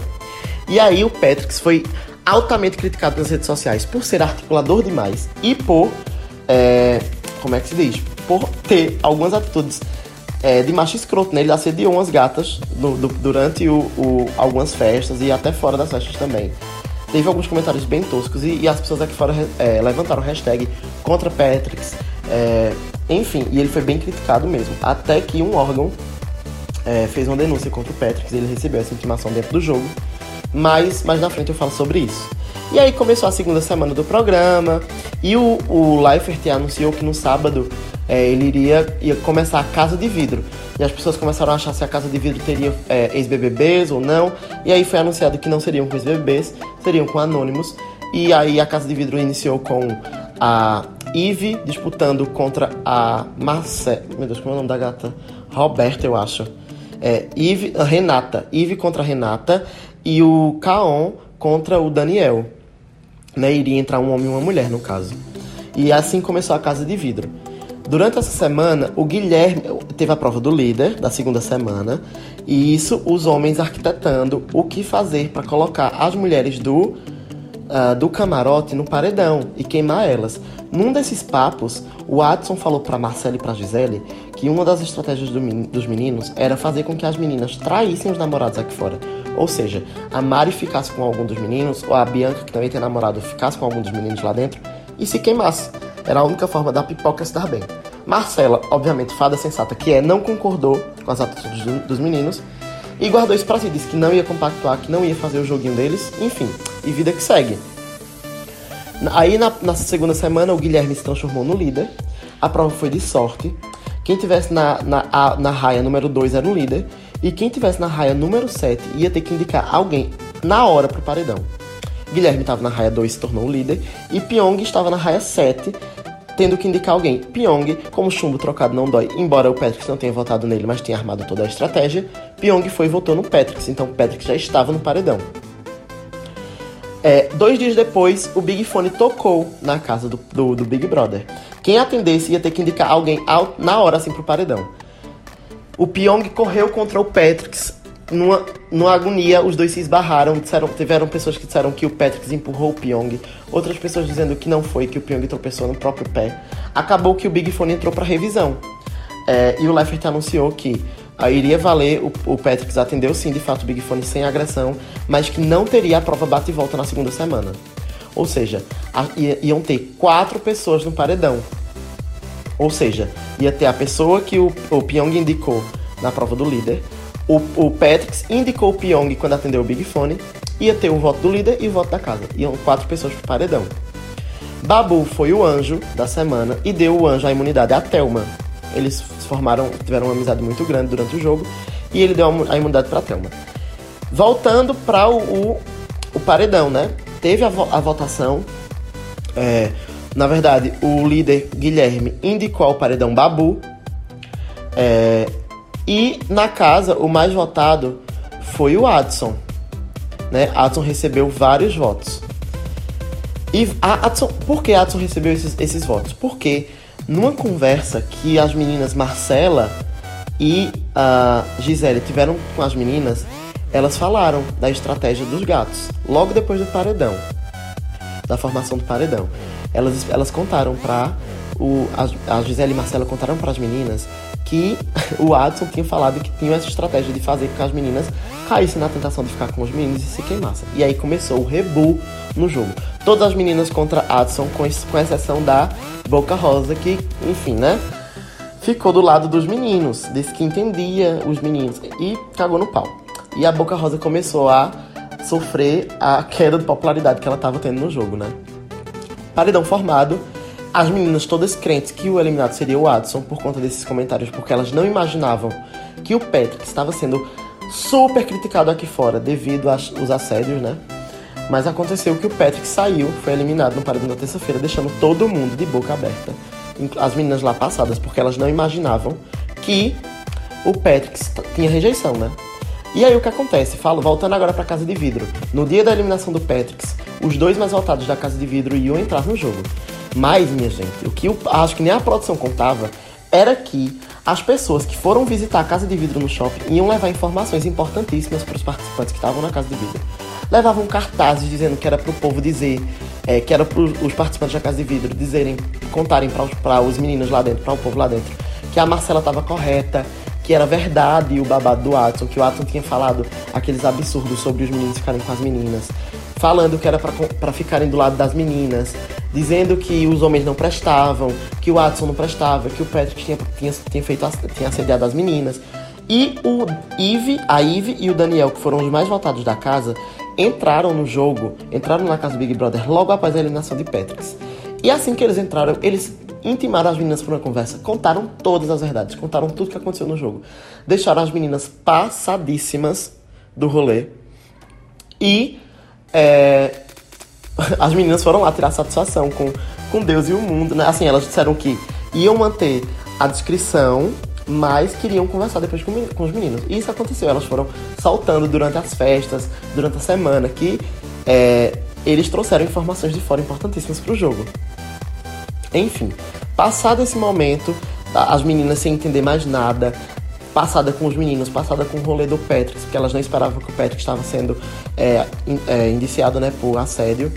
E aí o Patrick foi altamente criticado nas redes sociais por ser articulador demais e por. É, como é que se diz? Por ter algumas atitudes é, de macho escroto, né? Ele assediou umas gatas do, do, durante o, o, algumas festas e até fora das festas também. Teve alguns comentários bem toscos e, e as pessoas aqui fora é, levantaram hashtag contra Patricks. É, enfim, e ele foi bem criticado mesmo. Até que um órgão é, fez uma denúncia contra o Patricks, ele recebeu essa intimação dentro do jogo. Mas mais na frente eu falo sobre isso. E aí começou a segunda semana do programa e o, o Leifert anunciou que no sábado é, ele iria, ia começar a Casa de Vidro. E as pessoas começaram a achar se a Casa de Vidro teria é, ex-BBBs ou não. E aí foi anunciado que não seriam com ex-BBBs, seriam com anônimos. E aí a Casa de Vidro iniciou com a Eve disputando contra a Marcela. Meu Deus, como é o nome da gata? Roberta, eu acho. É, Eve, Renata. Eve contra Renata. E o Kaon contra o Daniel né, iria entrar um homem e uma mulher, no caso. E assim começou a Casa de Vidro. Durante essa semana, o Guilherme teve a prova do líder da segunda semana, e isso os homens arquitetando o que fazer para colocar as mulheres do, uh, do camarote no paredão e queimar elas. Num desses papos, o Adson falou para Marcela e para Gisele que uma das estratégias do, dos meninos era fazer com que as meninas traíssem os namorados aqui fora. Ou seja, a Mari ficasse com algum dos meninos, ou a Bianca, que também tem namorado, ficasse com algum dos meninos lá dentro e se queimasse. Era a única forma da pipoca dar bem. Marcela, obviamente, fada sensata que é, não concordou com as atitudes dos meninos e guardou isso pra si. Disse que não ia compactuar, que não ia fazer o joguinho deles, enfim, e vida que segue. Aí na, na segunda semana o Guilherme se transformou no líder. A prova foi de sorte. Quem tivesse na, na, a, na raia número 2 era o líder. E quem tivesse na raia número 7 ia ter que indicar alguém na hora pro paredão. Guilherme estava na raia 2 se tornou o líder. E Pyong estava na raia 7, tendo que indicar alguém. Pyong, como chumbo trocado não dói, embora o Patrick não tenha votado nele, mas tenha armado toda a estratégia, Pyong foi e votou no Patrick. Então Patrick já estava no paredão. É, dois dias depois, o Big Fone tocou na casa do, do, do Big Brother. Quem atendesse ia ter que indicar alguém ao, na hora assim pro paredão. O Pyong correu contra o Patrick. Numa, numa agonia, os dois se esbarraram. Disseram, tiveram pessoas que disseram que o Patrick empurrou o Pyong. Outras pessoas dizendo que não foi, que o Pyong tropeçou no próprio pé. Acabou que o Big Fone entrou para revisão. É, e o Leifert anunciou que Iria valer, o, o Patrick atendeu sim, de fato, o Big Fone sem agressão, mas que não teria a prova bate e volta na segunda semana. Ou seja, a, iam ter quatro pessoas no paredão. Ou seja, ia ter a pessoa que o, o Pyong indicou na prova do líder, o, o Patrick indicou o Pyong quando atendeu o Big Fone, ia ter o voto do líder e o voto da casa. Iam quatro pessoas pro paredão. Babu foi o anjo da semana e deu o anjo a imunidade a Thelma. Eles formaram, tiveram uma amizade muito grande durante o jogo e ele deu a imunidade para Thelma. Voltando para o, o, o, paredão, né? Teve a, vo a votação. É, na verdade, o líder Guilherme indicou ao paredão Babu. É, e na casa, o mais votado foi o Adson. Né? Adson recebeu vários votos. E a Adson, por que Adson recebeu esses, esses votos? Porque numa conversa que as meninas Marcela e a Gisele tiveram com as meninas, elas falaram da estratégia dos gatos, logo depois do paredão, da formação do paredão. Elas, elas contaram pra. O, a, a Gisele e Marcela contaram para as meninas que o Adson tinha falado que tinha essa estratégia de fazer com que as meninas caíssem na tentação de ficar com os meninos e se queimassem. E aí começou o rebu no jogo. Todas as meninas contra Adson, com, com exceção da Boca Rosa, que, enfim, né? Ficou do lado dos meninos, disse que entendia os meninos e cagou no pau. E a Boca Rosa começou a sofrer a queda de popularidade que ela estava tendo no jogo, né? Paredão formado, as meninas todas crentes que o eliminado seria o Adson por conta desses comentários, porque elas não imaginavam que o Patrick estava sendo super criticado aqui fora devido aos assédios, né? Mas aconteceu que o Patrick saiu, foi eliminado no paredão da terça-feira, deixando todo mundo de boca aberta. As meninas lá passadas, porque elas não imaginavam que o Patrick tinha rejeição, né? E aí o que acontece? Falo, voltando agora pra Casa de Vidro. No dia da eliminação do Patrick, os dois mais votados da Casa de Vidro iam entrar no jogo. Mas, minha gente, o que eu acho que nem a produção contava era que as pessoas que foram visitar a Casa de Vidro no shopping iam levar informações importantíssimas para os participantes que estavam na Casa de Vidro. Levavam cartazes dizendo que era pro povo dizer, é, que era para os participantes da Casa de Vidro dizerem, contarem para os meninos lá dentro, para o povo lá dentro, que a Marcela estava correta, que era verdade o babado do Watson, que o Watson tinha falado aqueles absurdos sobre os meninos ficarem com as meninas, falando que era para ficarem do lado das meninas, dizendo que os homens não prestavam, que o Watson não prestava, que o Patrick tinha, tinha, tinha feito tinha assediado as meninas. E o Eve, a Eve e o Daniel, que foram os mais votados da casa, entraram no jogo, entraram na casa do Big Brother logo após a eliminação de Patrick. E assim que eles entraram, eles intimaram as meninas para uma conversa, contaram todas as verdades, contaram tudo que aconteceu no jogo. Deixaram as meninas passadíssimas do rolê. E é, as meninas foram lá tirar satisfação com, com Deus e o mundo, né? Assim, elas disseram que iam manter a descrição, mas queriam conversar depois com, com os meninos. E isso aconteceu, elas foram saltando durante as festas, durante a semana, que é, eles trouxeram informações de fora importantíssimas pro jogo. Enfim, passado esse momento, as meninas sem entender mais nada, passada com os meninos, passada com o rolê do Patrick, porque elas não esperavam que o Patrick estava sendo é, in- é, indiciado né, por assédio.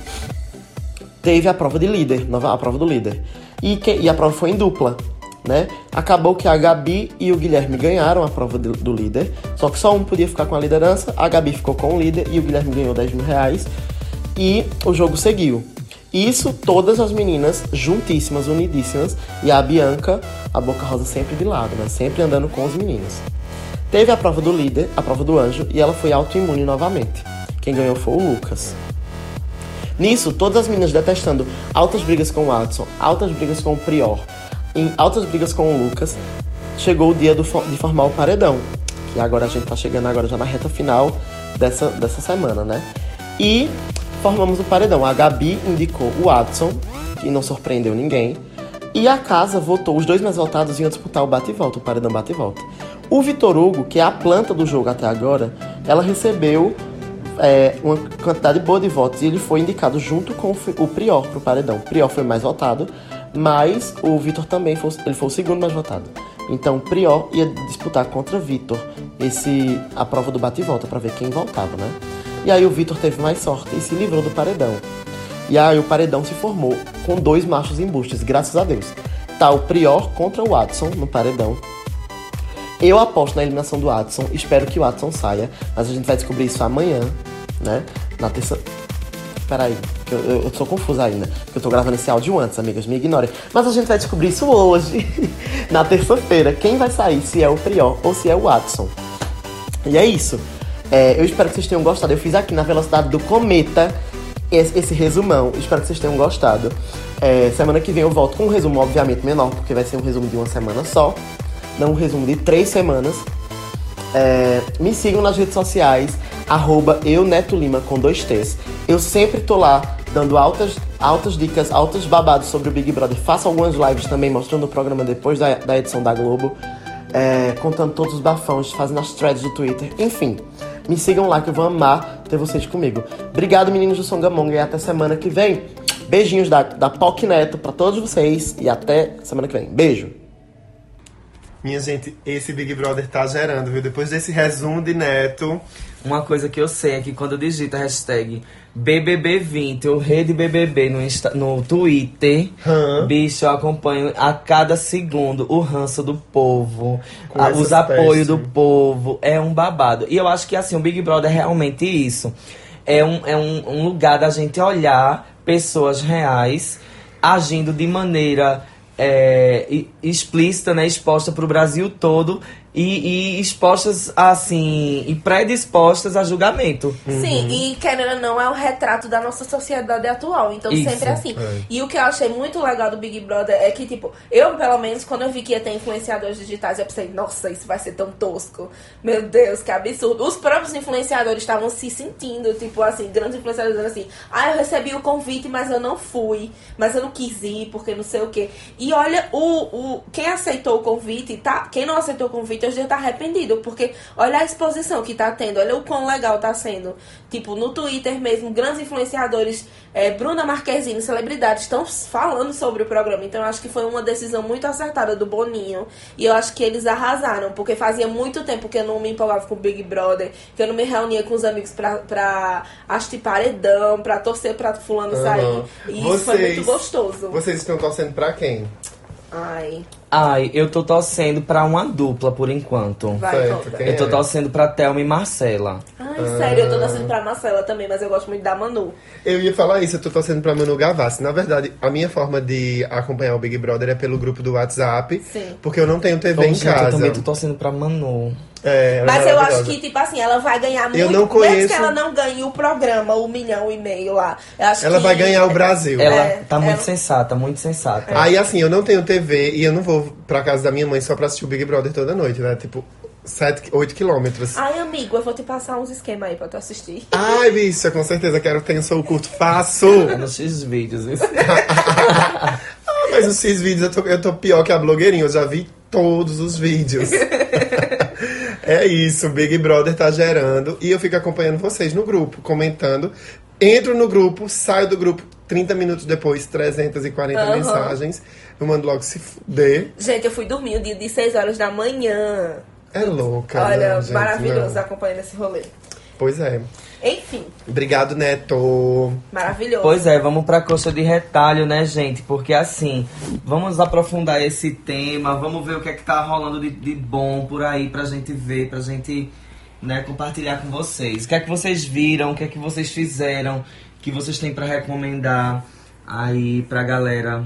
Teve a prova de líder, a prova do líder. E, que- e a prova foi em dupla. Né? Acabou que a Gabi e o Guilherme ganharam a prova do, do líder, só que só um podia ficar com a liderança. A Gabi ficou com o líder e o Guilherme ganhou 10 mil reais. E o jogo seguiu. Isso, todas as meninas juntíssimas, unidíssimas, e a Bianca, a Boca Rosa sempre de lado, né? Sempre andando com os meninos. Teve a prova do líder, a prova do anjo, e ela foi autoimune novamente. Quem ganhou foi o Lucas. Nisso, todas as meninas detestando altas brigas com o Watson, altas brigas com o Prior, em altas brigas com o Lucas, chegou o dia do de formar o paredão. Que agora a gente tá chegando agora já na reta final dessa, dessa semana, né? E formamos o paredão. A Gabi indicou o Watson, que não surpreendeu ninguém. E a casa votou, os dois mais votados iam disputar o bate e volta, o paredão bate e volta. O Vitor Hugo, que é a planta do jogo até agora, ela recebeu é, uma quantidade boa de votos e ele foi indicado junto com o Prior pro paredão. O Prior foi mais votado, mas o Vitor também foi, ele foi o segundo mais votado. Então Prior ia disputar contra Vitor esse a prova do bate e volta para ver quem voltava, né? E aí o Vitor teve mais sorte e se livrou do paredão. E aí o paredão se formou com dois machos embustes, graças a Deus. Tá o Prior contra o Watson no paredão. Eu aposto na eliminação do Watson, espero que o Watson saia, mas a gente vai descobrir isso amanhã, né? Na terça. Peraí, que eu, eu, eu sou confusa ainda, porque eu tô gravando esse áudio antes, amigas, me ignorem. Mas a gente vai descobrir isso hoje, na terça-feira, quem vai sair, se é o Prior ou se é o Watson. E é isso. É, eu espero que vocês tenham gostado. Eu fiz aqui na velocidade do cometa esse, esse resumão. Espero que vocês tenham gostado. É, semana que vem eu volto com um resumo, obviamente, menor, porque vai ser um resumo de uma semana só. Não um resumo de três semanas. É, me sigam nas redes sociais, arroba eu Neto Lima com dois T's. Eu sempre tô lá dando altas, altas dicas, altos babados sobre o Big Brother. Faço algumas lives também mostrando o programa depois da, da edição da Globo. é, contando todos os bafões, fazendo as threads do Twitter, enfim. Me sigam lá que eu vou amar ter vocês comigo. Obrigado, meninos do Songamonga, e até semana que vem. Beijinhos da, da POC Neto pra todos vocês e até semana que vem. Beijo. Minha gente, esse Big Brother tá gerando, viu? Depois desse resumo de Neto. Uma coisa que eu sei é que quando eu digito a hashtag BBB20, o rede BBB no, Insta, no Twitter, bicho, eu acompanho a cada segundo o ranço do povo, a- os apoios do povo. É um babado. E eu acho que assim, o Big Brother é realmente isso. É um, é um, um lugar da gente olhar pessoas reais agindo de maneira é, explícita, né, exposta para o Brasil todo e, e expostas assim e predispostas a julgamento. Sim, e querendo ou não, é um retrato da nossa sociedade atual. Então Isso. sempre é assim. É. E o que eu achei muito legal do Big Brother é que, tipo, eu, pelo menos, quando eu vi que ia ter influenciadores digitais, eu pensei, nossa, isso vai ser tão tosco. Meu Deus, que absurdo. Os próprios influenciadores estavam se sentindo, tipo, assim, grandes influenciadores dizendo assim, ah, eu recebi o convite, mas eu não fui, mas eu não quis ir, porque não sei o quê. E olha, o, o quem aceitou o convite, tá? Quem não aceitou o convite haters devem estar arrependidos, porque olha a exposição que tá tendo, olha o quão legal tá sendo. Tipo, no Twitter mesmo, grandes influenciadores, é, Bruna Marquezine, celebridades, estão falando sobre o programa. Então eu acho que foi uma decisão muito acertada do Boninho. E eu acho que eles arrasaram, porque fazia muito tempo que eu não me empolgava com o Big Brother, que eu não me reunia com os amigos pra, pra assistir paredão, pra torcer pra fulano Aham. sair. E isso foi Vocês- muito gostoso. Vocês estão torcendo pra quem? Ai, Ai, eu tô torcendo pra uma dupla por enquanto. vai, Certo, conta. Eu tô é? torcendo pra Thelma e Marcela. Ai, sério, eu tô torcendo pra Marcela também, mas eu gosto muito da Manu. Eu ia falar isso, eu tô torcendo pra Manu Gavassi. Na verdade, a minha forma de acompanhar o Big Brother é pelo grupo do WhatsApp. Sim. Porque eu não tenho TV em gente, eu casa. também tô torcendo pra Manu. É, é Mas eu acho que, tipo assim, ela vai ganhar muito. Eu não Mesmo conheço- que ela não ganhe o programa, o milhão e meio lá. Eu acho Ela que- vai ganhar o Brasil. Ela É, tá muito ela- sensata, muito sensata. Aí, assim, eu não tenho TV e eu não vou pra casa da minha mãe só pra assistir o Big Brother toda noite, né? Tipo, 7, 8 quilômetros. Ai, amigo, eu vou te passar uns esquemas aí pra tu assistir. Ai, bicha, com certeza quero ter um sou curto, faço! É nos X vídeos. isso. Ah, mas os X vídeos eu tô, eu tô pior que a blogueirinha, eu já vi todos os vídeos. é isso, o Big Brother tá gerando e eu fico acompanhando vocês no grupo, comentando. Entro no grupo, saio do grupo 30 minutos depois, 340 Aham. mensagens. Eu mando logo se fuder. Gente, eu fui dormir o dia de 6 horas da manhã. É louca, Olha, não, gente, maravilhoso não. acompanhando esse rolê. Pois é. Enfim, Obrigado, Neto. maravilhoso. Pois é, vamos pra coxa de retalho, né, gente? Porque assim, vamos aprofundar esse tema, vamos ver o que é que tá rolando de, de bom por aí pra gente ver, pra gente né, compartilhar com vocês. O que é que vocês viram, o que é que vocês fizeram, que vocês têm pra recomendar aí pra galera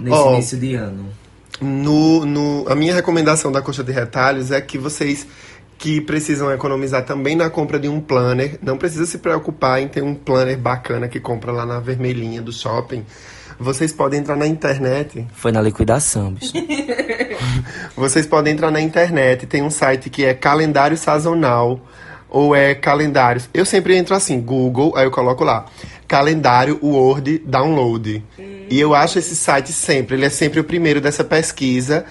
nesse Ó, início de ano. No, no, a minha recomendação da coxa de retalhos é que vocês que precisam economizar também na compra de um planner, não precisa se preocupar em ter um planner bacana que compra lá na vermelhinha do shopping. Vocês podem entrar na internet. Foi na liquidação, bicho. Vocês podem entrar na internet, tem um site que é calendário sazonal ou é calendários. Eu sempre entro assim, Google, aí eu coloco lá, calendário Word download. E eu acho esse site sempre, ele é sempre o primeiro dessa pesquisa.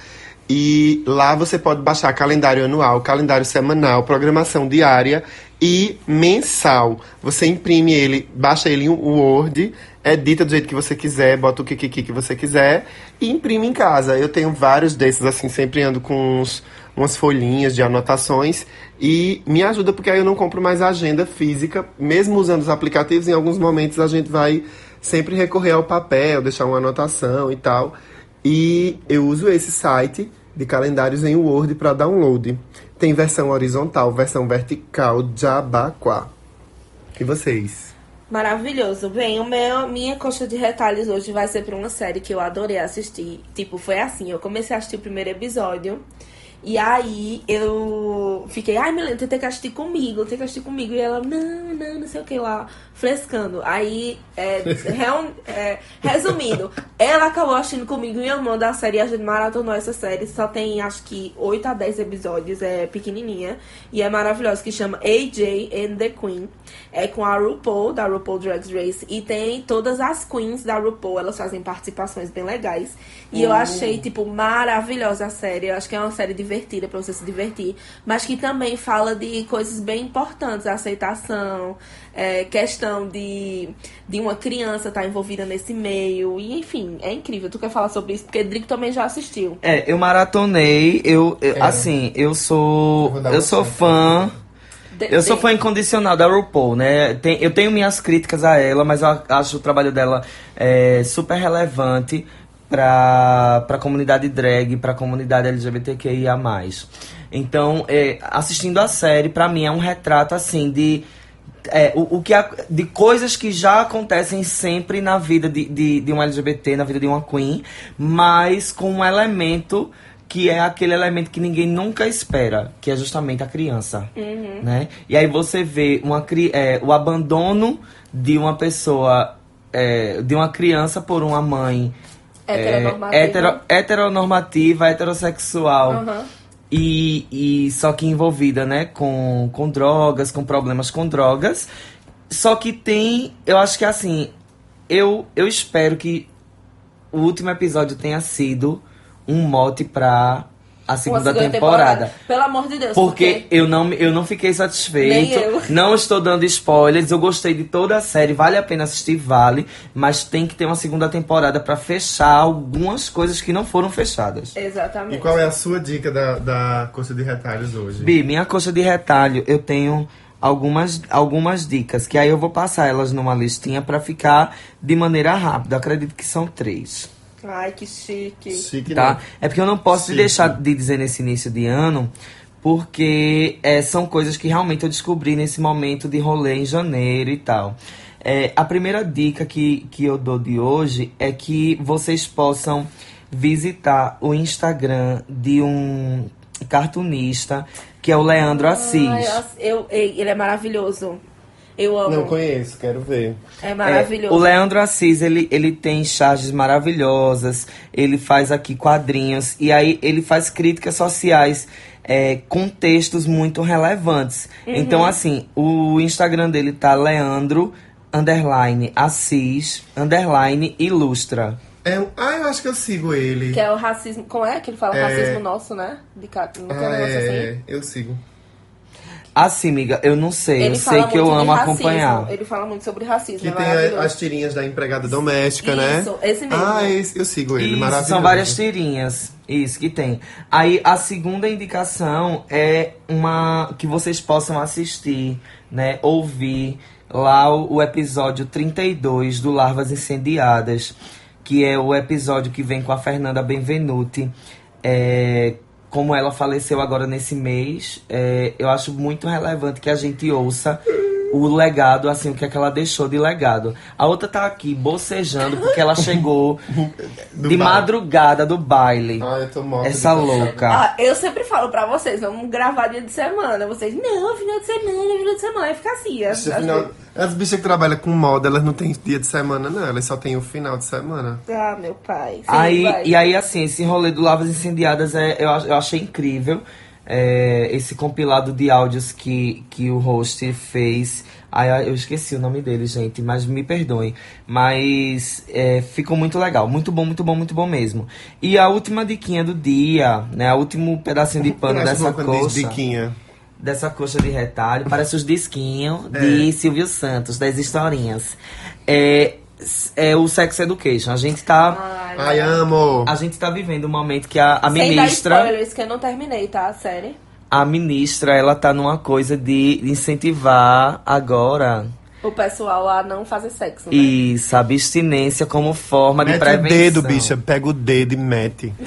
E lá você pode baixar calendário anual, calendário semanal, programação diária e mensal. Você imprime ele, baixa ele em Word, edita do jeito que você quiser, bota o que, que, que você quiser e imprime em casa. Eu tenho vários desses, assim, sempre ando com uns, umas folhinhas de anotações e me ajuda porque aí eu não compro mais agenda física, mesmo usando os aplicativos, em alguns momentos a gente vai sempre recorrer ao papel, deixar uma anotação e tal. E eu uso esse site de calendários em Word para download. Tem versão horizontal, versão vertical, Jabaquá. E vocês? Maravilhoso. Bem, o meu, minha coxa de retalhos hoje vai ser pra uma série que eu adorei assistir. Tipo, foi assim, eu comecei a assistir o primeiro episódio. E aí eu fiquei, ai, Milena, tem que assistir comigo, tem que assistir comigo. E ela, não, não, não sei o que lá, frescando. Aí, é, reun- é, resumindo, ela acabou assistindo comigo e amando a série. A gente maratonou essa série. Só tem, acho que, 8 a 10 episódios, é pequenininha. E é maravilhosa, que chama AJ and the Queen. É com a RuPaul, da RuPaul Drag Race. E tem todas as queens da RuPaul, elas fazem participações bem legais. E eu achei, tipo, maravilhosa a série. Eu acho que é uma série divertida pra você se divertir. Mas que também fala de coisas bem importantes. Aceitação, é, questão de, de uma criança estar envolvida nesse meio. E, enfim, é incrível. Tu quer falar sobre isso? Porque Drico também já assistiu. É, eu maratonei, eu, eu- É. assim, eu sou Eu eu sou fã De- Eu sou fã incondicional da RuPaul, né? Tem- eu tenho minhas críticas a ela, mas eu acho o trabalho dela é, super relevante pra, pra comunidade drag, pra comunidade LGBTQIA+. Então, é, assistindo a série, pra mim, é um retrato, assim, de... é, o, o que a- de coisas que já acontecem sempre na vida de, de, de um LGBT, na vida de uma queen, mas com um elemento que é aquele elemento que ninguém nunca espera, que é justamente a criança, né? E aí você vê uma, é, o abandono de uma pessoa, é, de uma criança por uma mãe é, Heteronormativa. hetero- heteronormativa, heterossexual. Aham. E, e só que envolvida, né, com, com drogas, com problemas com drogas. Só que tem, eu acho que assim, eu, eu espero que o último episódio tenha sido um mote pra a segunda, segunda temporada. Pelo amor de Deus. Porque eu não, eu não fiquei satisfeito. Nem eu. Não estou dando spoilers. Eu gostei de toda a série. Vale a pena assistir, vale. Mas tem que ter uma segunda temporada pra fechar algumas coisas que não foram fechadas. Exatamente. E qual é a sua dica da, da coxa de retalhos hoje? Bi, minha coxa de retalho, eu tenho algumas, algumas dicas. Que aí eu vou passar elas numa listinha pra ficar de maneira rápida. Acredito que são três. Ai, que chique. Chique, tá? né? É porque eu não posso Sim. deixar de dizer nesse início de ano, porque é, são coisas que realmente eu descobri nesse momento de rolê em janeiro e tal. É, a primeira dica que, que eu dou de hoje é que vocês possam visitar o Instagram de um cartunista que é o Leandro Assis. Ai, eu, ei, ele é maravilhoso. Eu amo. Não conheço, quero ver. É maravilhoso. É, o Leandro Assis, ele, ele tem charges maravilhosas, ele faz aqui quadrinhos, e aí ele faz críticas sociais é, com textos muito relevantes. Uhum. Então, assim, o Instagram dele tá Leandro, underline, Assis, underline, ilustra. É, ah, eu acho que eu sigo ele. Que é o racismo. Como é que ele fala? É. Racismo nosso, né? De tem um Ah, é, assim? eu sigo. Assim, amiga, eu não sei, Ele eu sei que eu amo racismo. acompanhar. Ele fala muito sobre racismo. Que é tem as tirinhas da empregada doméstica, né? Isso, esse mesmo. Ah, esse, eu sigo ele, Isso, maravilhoso. são várias tirinhas. Isso que tem. Aí a segunda indicação é uma que vocês possam assistir, né? Ouvir lá o, o episódio 32 do Larvas Incendiadas, que é o episódio que vem com a Fernanda Benvenuti. É, como ela faleceu agora nesse mês, é, eu acho muito relevante que a gente ouça o legado, assim, o que é que ela deixou de legado. A outra tá aqui bocejando porque ela chegou de bar. madrugada do baile. Ah, eu tô morta. Essa de louca. Ah, eu sempre falo pra vocês, vamos gravar dia de semana. Vocês, não, final de semana, final de semana. Aí fica assim. As, Esse final- As bichas que trabalham com moda, elas não têm dia de semana, não. Elas só têm o final de semana. Ah, meu pai. Sim, Aí, vai. e aí, assim, esse rolê do Lavas Incendiadas é, eu, eu achei incrível. É, esse compilado de áudios que, que o host fez. Aí eu esqueci o nome dele, gente, mas me perdoem. Mas é, ficou muito legal. Muito bom, muito bom, muito bom mesmo. E a última diquinha do dia, né? O último pedacinho de pano dessa coxa. diquinha. Dessa coxa de retalho. Parece os disquinhos É. de Silvio Santos, das historinhas. É, é o Sex Education. A gente tá. Ai, amo. A gente tá vivendo um momento que a, a Sem dar ministra. spoilers, que eu não terminei, tá? A série. A ministra, ela tá numa coisa de incentivar agora. O pessoal a não fazer sexo, né? Isso, abstinência como forma de Mete o prevenção. dedo, bicha. Pega o dedo e mete.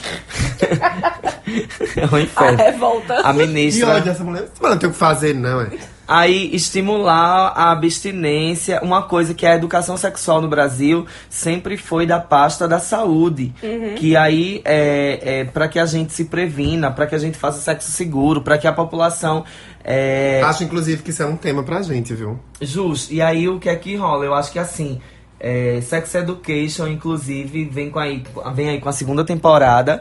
É um A inferno. revolta. A E ministra. olha, essa mulher, essa mulher não tem o que fazer, não, é. Aí, estimular a abstinência, uma coisa que a educação sexual no Brasil sempre foi da pasta da saúde. Que aí é, é para que a gente se previna, para que a gente faça sexo seguro, para que a população. É, Acho, inclusive, que isso é um tema pra gente, viu? Justo. E aí o que é que rola? Eu acho que assim, é, Sex Education, inclusive, vem, com aí, vem aí com a segunda temporada.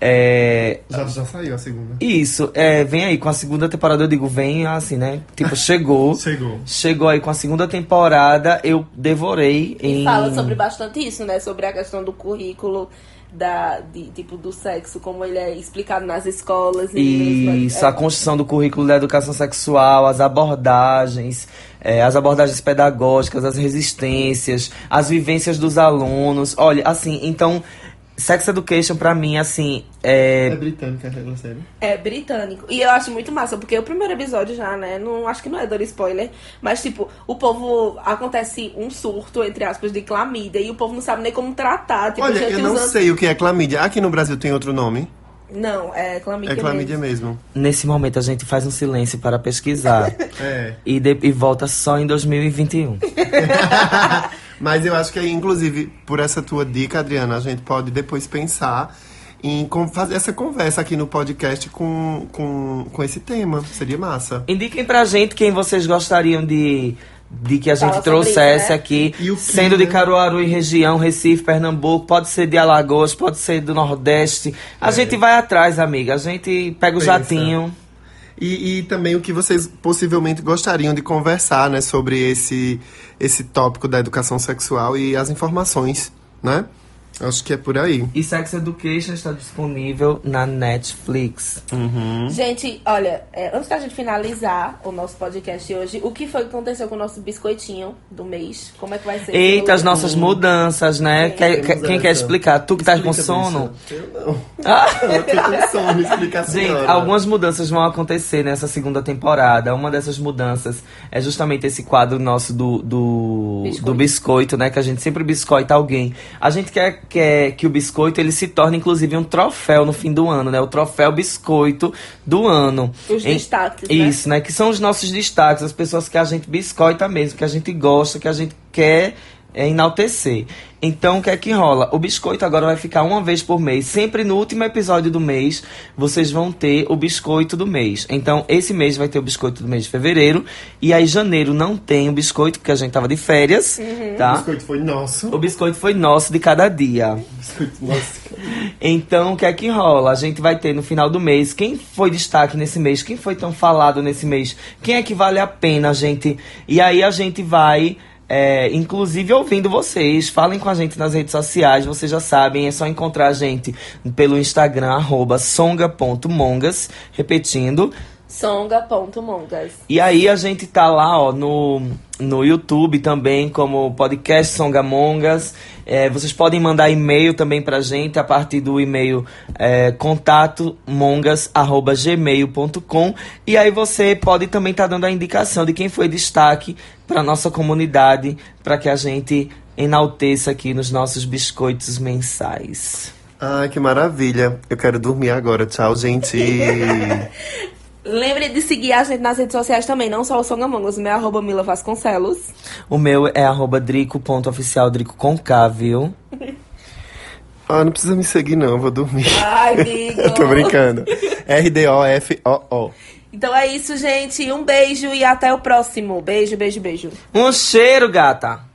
É, Já, já saiu a segunda. isso, é, vem aí com a segunda temporada, eu digo, vem assim, né? Tipo, chegou. Chegou. Chegou aí com a segunda temporada, eu devorei E em. fala sobre bastante isso, né? Sobre a questão do currículo, da, de, tipo, do sexo, como ele é explicado nas escolas. e Isso, é, a construção do currículo da educação sexual, as abordagens, é, as abordagens pedagógicas, as resistências, as vivências dos alunos. Olha, assim, então, Sex Education pra mim, assim, É é. britânica aquela série. É britânico. E eu acho muito massa, porque o primeiro episódio já, né? Não, acho que não é dando spoiler. Mas, tipo, o povo. Acontece um surto, entre aspas, de clamídia. E o povo não sabe nem como tratar. Tipo, Olha, eu não usando- sei o que é clamídia. Aqui no Brasil tem outro nome. Não, é clamídia. É clamídia mesmo. mesmo. Nesse momento a gente faz um silêncio para pesquisar. É. e, de- e volta só em 2021. Mas eu acho que, inclusive, por essa tua dica, Adriana, a gente pode depois pensar em fazer essa conversa aqui no podcast com, com, com esse tema. Seria massa. Indiquem pra gente quem vocês gostariam de, de que a gente Fala trouxesse isso, né? aqui. E o sendo de clima. Caruaru e região, Recife, Pernambuco, pode ser de Alagoas, pode ser do Nordeste. A gente vai atrás, amiga. A gente pega o Pensa. jatinho. E, e também o que vocês possivelmente gostariam de conversar, né, sobre esse, esse tópico da educação sexual e as informações, né? Acho que é por aí. E Sex Education está disponível na Netflix. Uhum. Gente, olha, é, antes da gente finalizar o nosso podcast hoje, o que foi que aconteceu com o nosso biscoitinho do mês? Como é que vai ser? Eita, as nossas mudanças, né? Quer- quer- quem quer explicar? Tu que tá com sono? Eu não. Ah! Eu tô com sono, explica a Gente, senhora. algumas mudanças vão acontecer nessa segunda temporada. Uma dessas mudanças é justamente esse quadro nosso do, do, Biscoito. do biscoito, né? Que a gente sempre biscoita alguém. A gente quer, quer que o biscoito ele se torne, inclusive, um troféu no fim do ano, né? O troféu biscoito do ano. Os Em- destaques, né? Isso, né? Que são os nossos destaques, as pessoas que a gente biscoita mesmo, que a gente gosta, que a gente quer é, enaltecer. Então, o que é que rola? O biscoito agora vai ficar uma vez por mês. Sempre no último episódio do mês, vocês vão ter o biscoito do mês. Então, esse mês vai ter o biscoito do mês de fevereiro. E aí, janeiro não tem o biscoito, porque a gente tava de férias, O tá? biscoito foi nosso. O biscoito foi nosso de cada dia. Biscoito nosso. Então, o que é que rola? A gente vai ter no final do mês quem foi destaque nesse mês, quem foi tão falado nesse mês, quem é que vale a pena, gente. E aí a gente vai, é, inclusive, ouvindo vocês. Falem com a gente nas redes sociais, vocês já sabem, é só encontrar a gente pelo Instagram, arroba songa.mongas, repetindo. Songa.mongas. E aí a gente tá lá, ó, no, no YouTube também, como podcast Songamongas. É, vocês podem mandar e-mail também pra gente a partir do e-mail é, contatomongas.gmail.com E aí você pode também estar dando a indicação de quem foi destaque pra nossa comunidade, para que a gente enalteça aqui nos nossos biscoitos mensais. Ai, que maravilha. Eu quero dormir agora. Tchau, gente. Lembre de seguir a gente nas redes sociais também, não só o Songamongas, o meu é arroba Mila Vasconcelos. O meu é arroba drico.oficial, drico com K, viu? ah, não precisa me seguir, não. Vou dormir. Ai, digo. Eu tô brincando. R-D-O-F-O-O. Então é isso, gente. Um beijo e até o próximo. Beijo, beijo, beijo. Um cheiro, gata!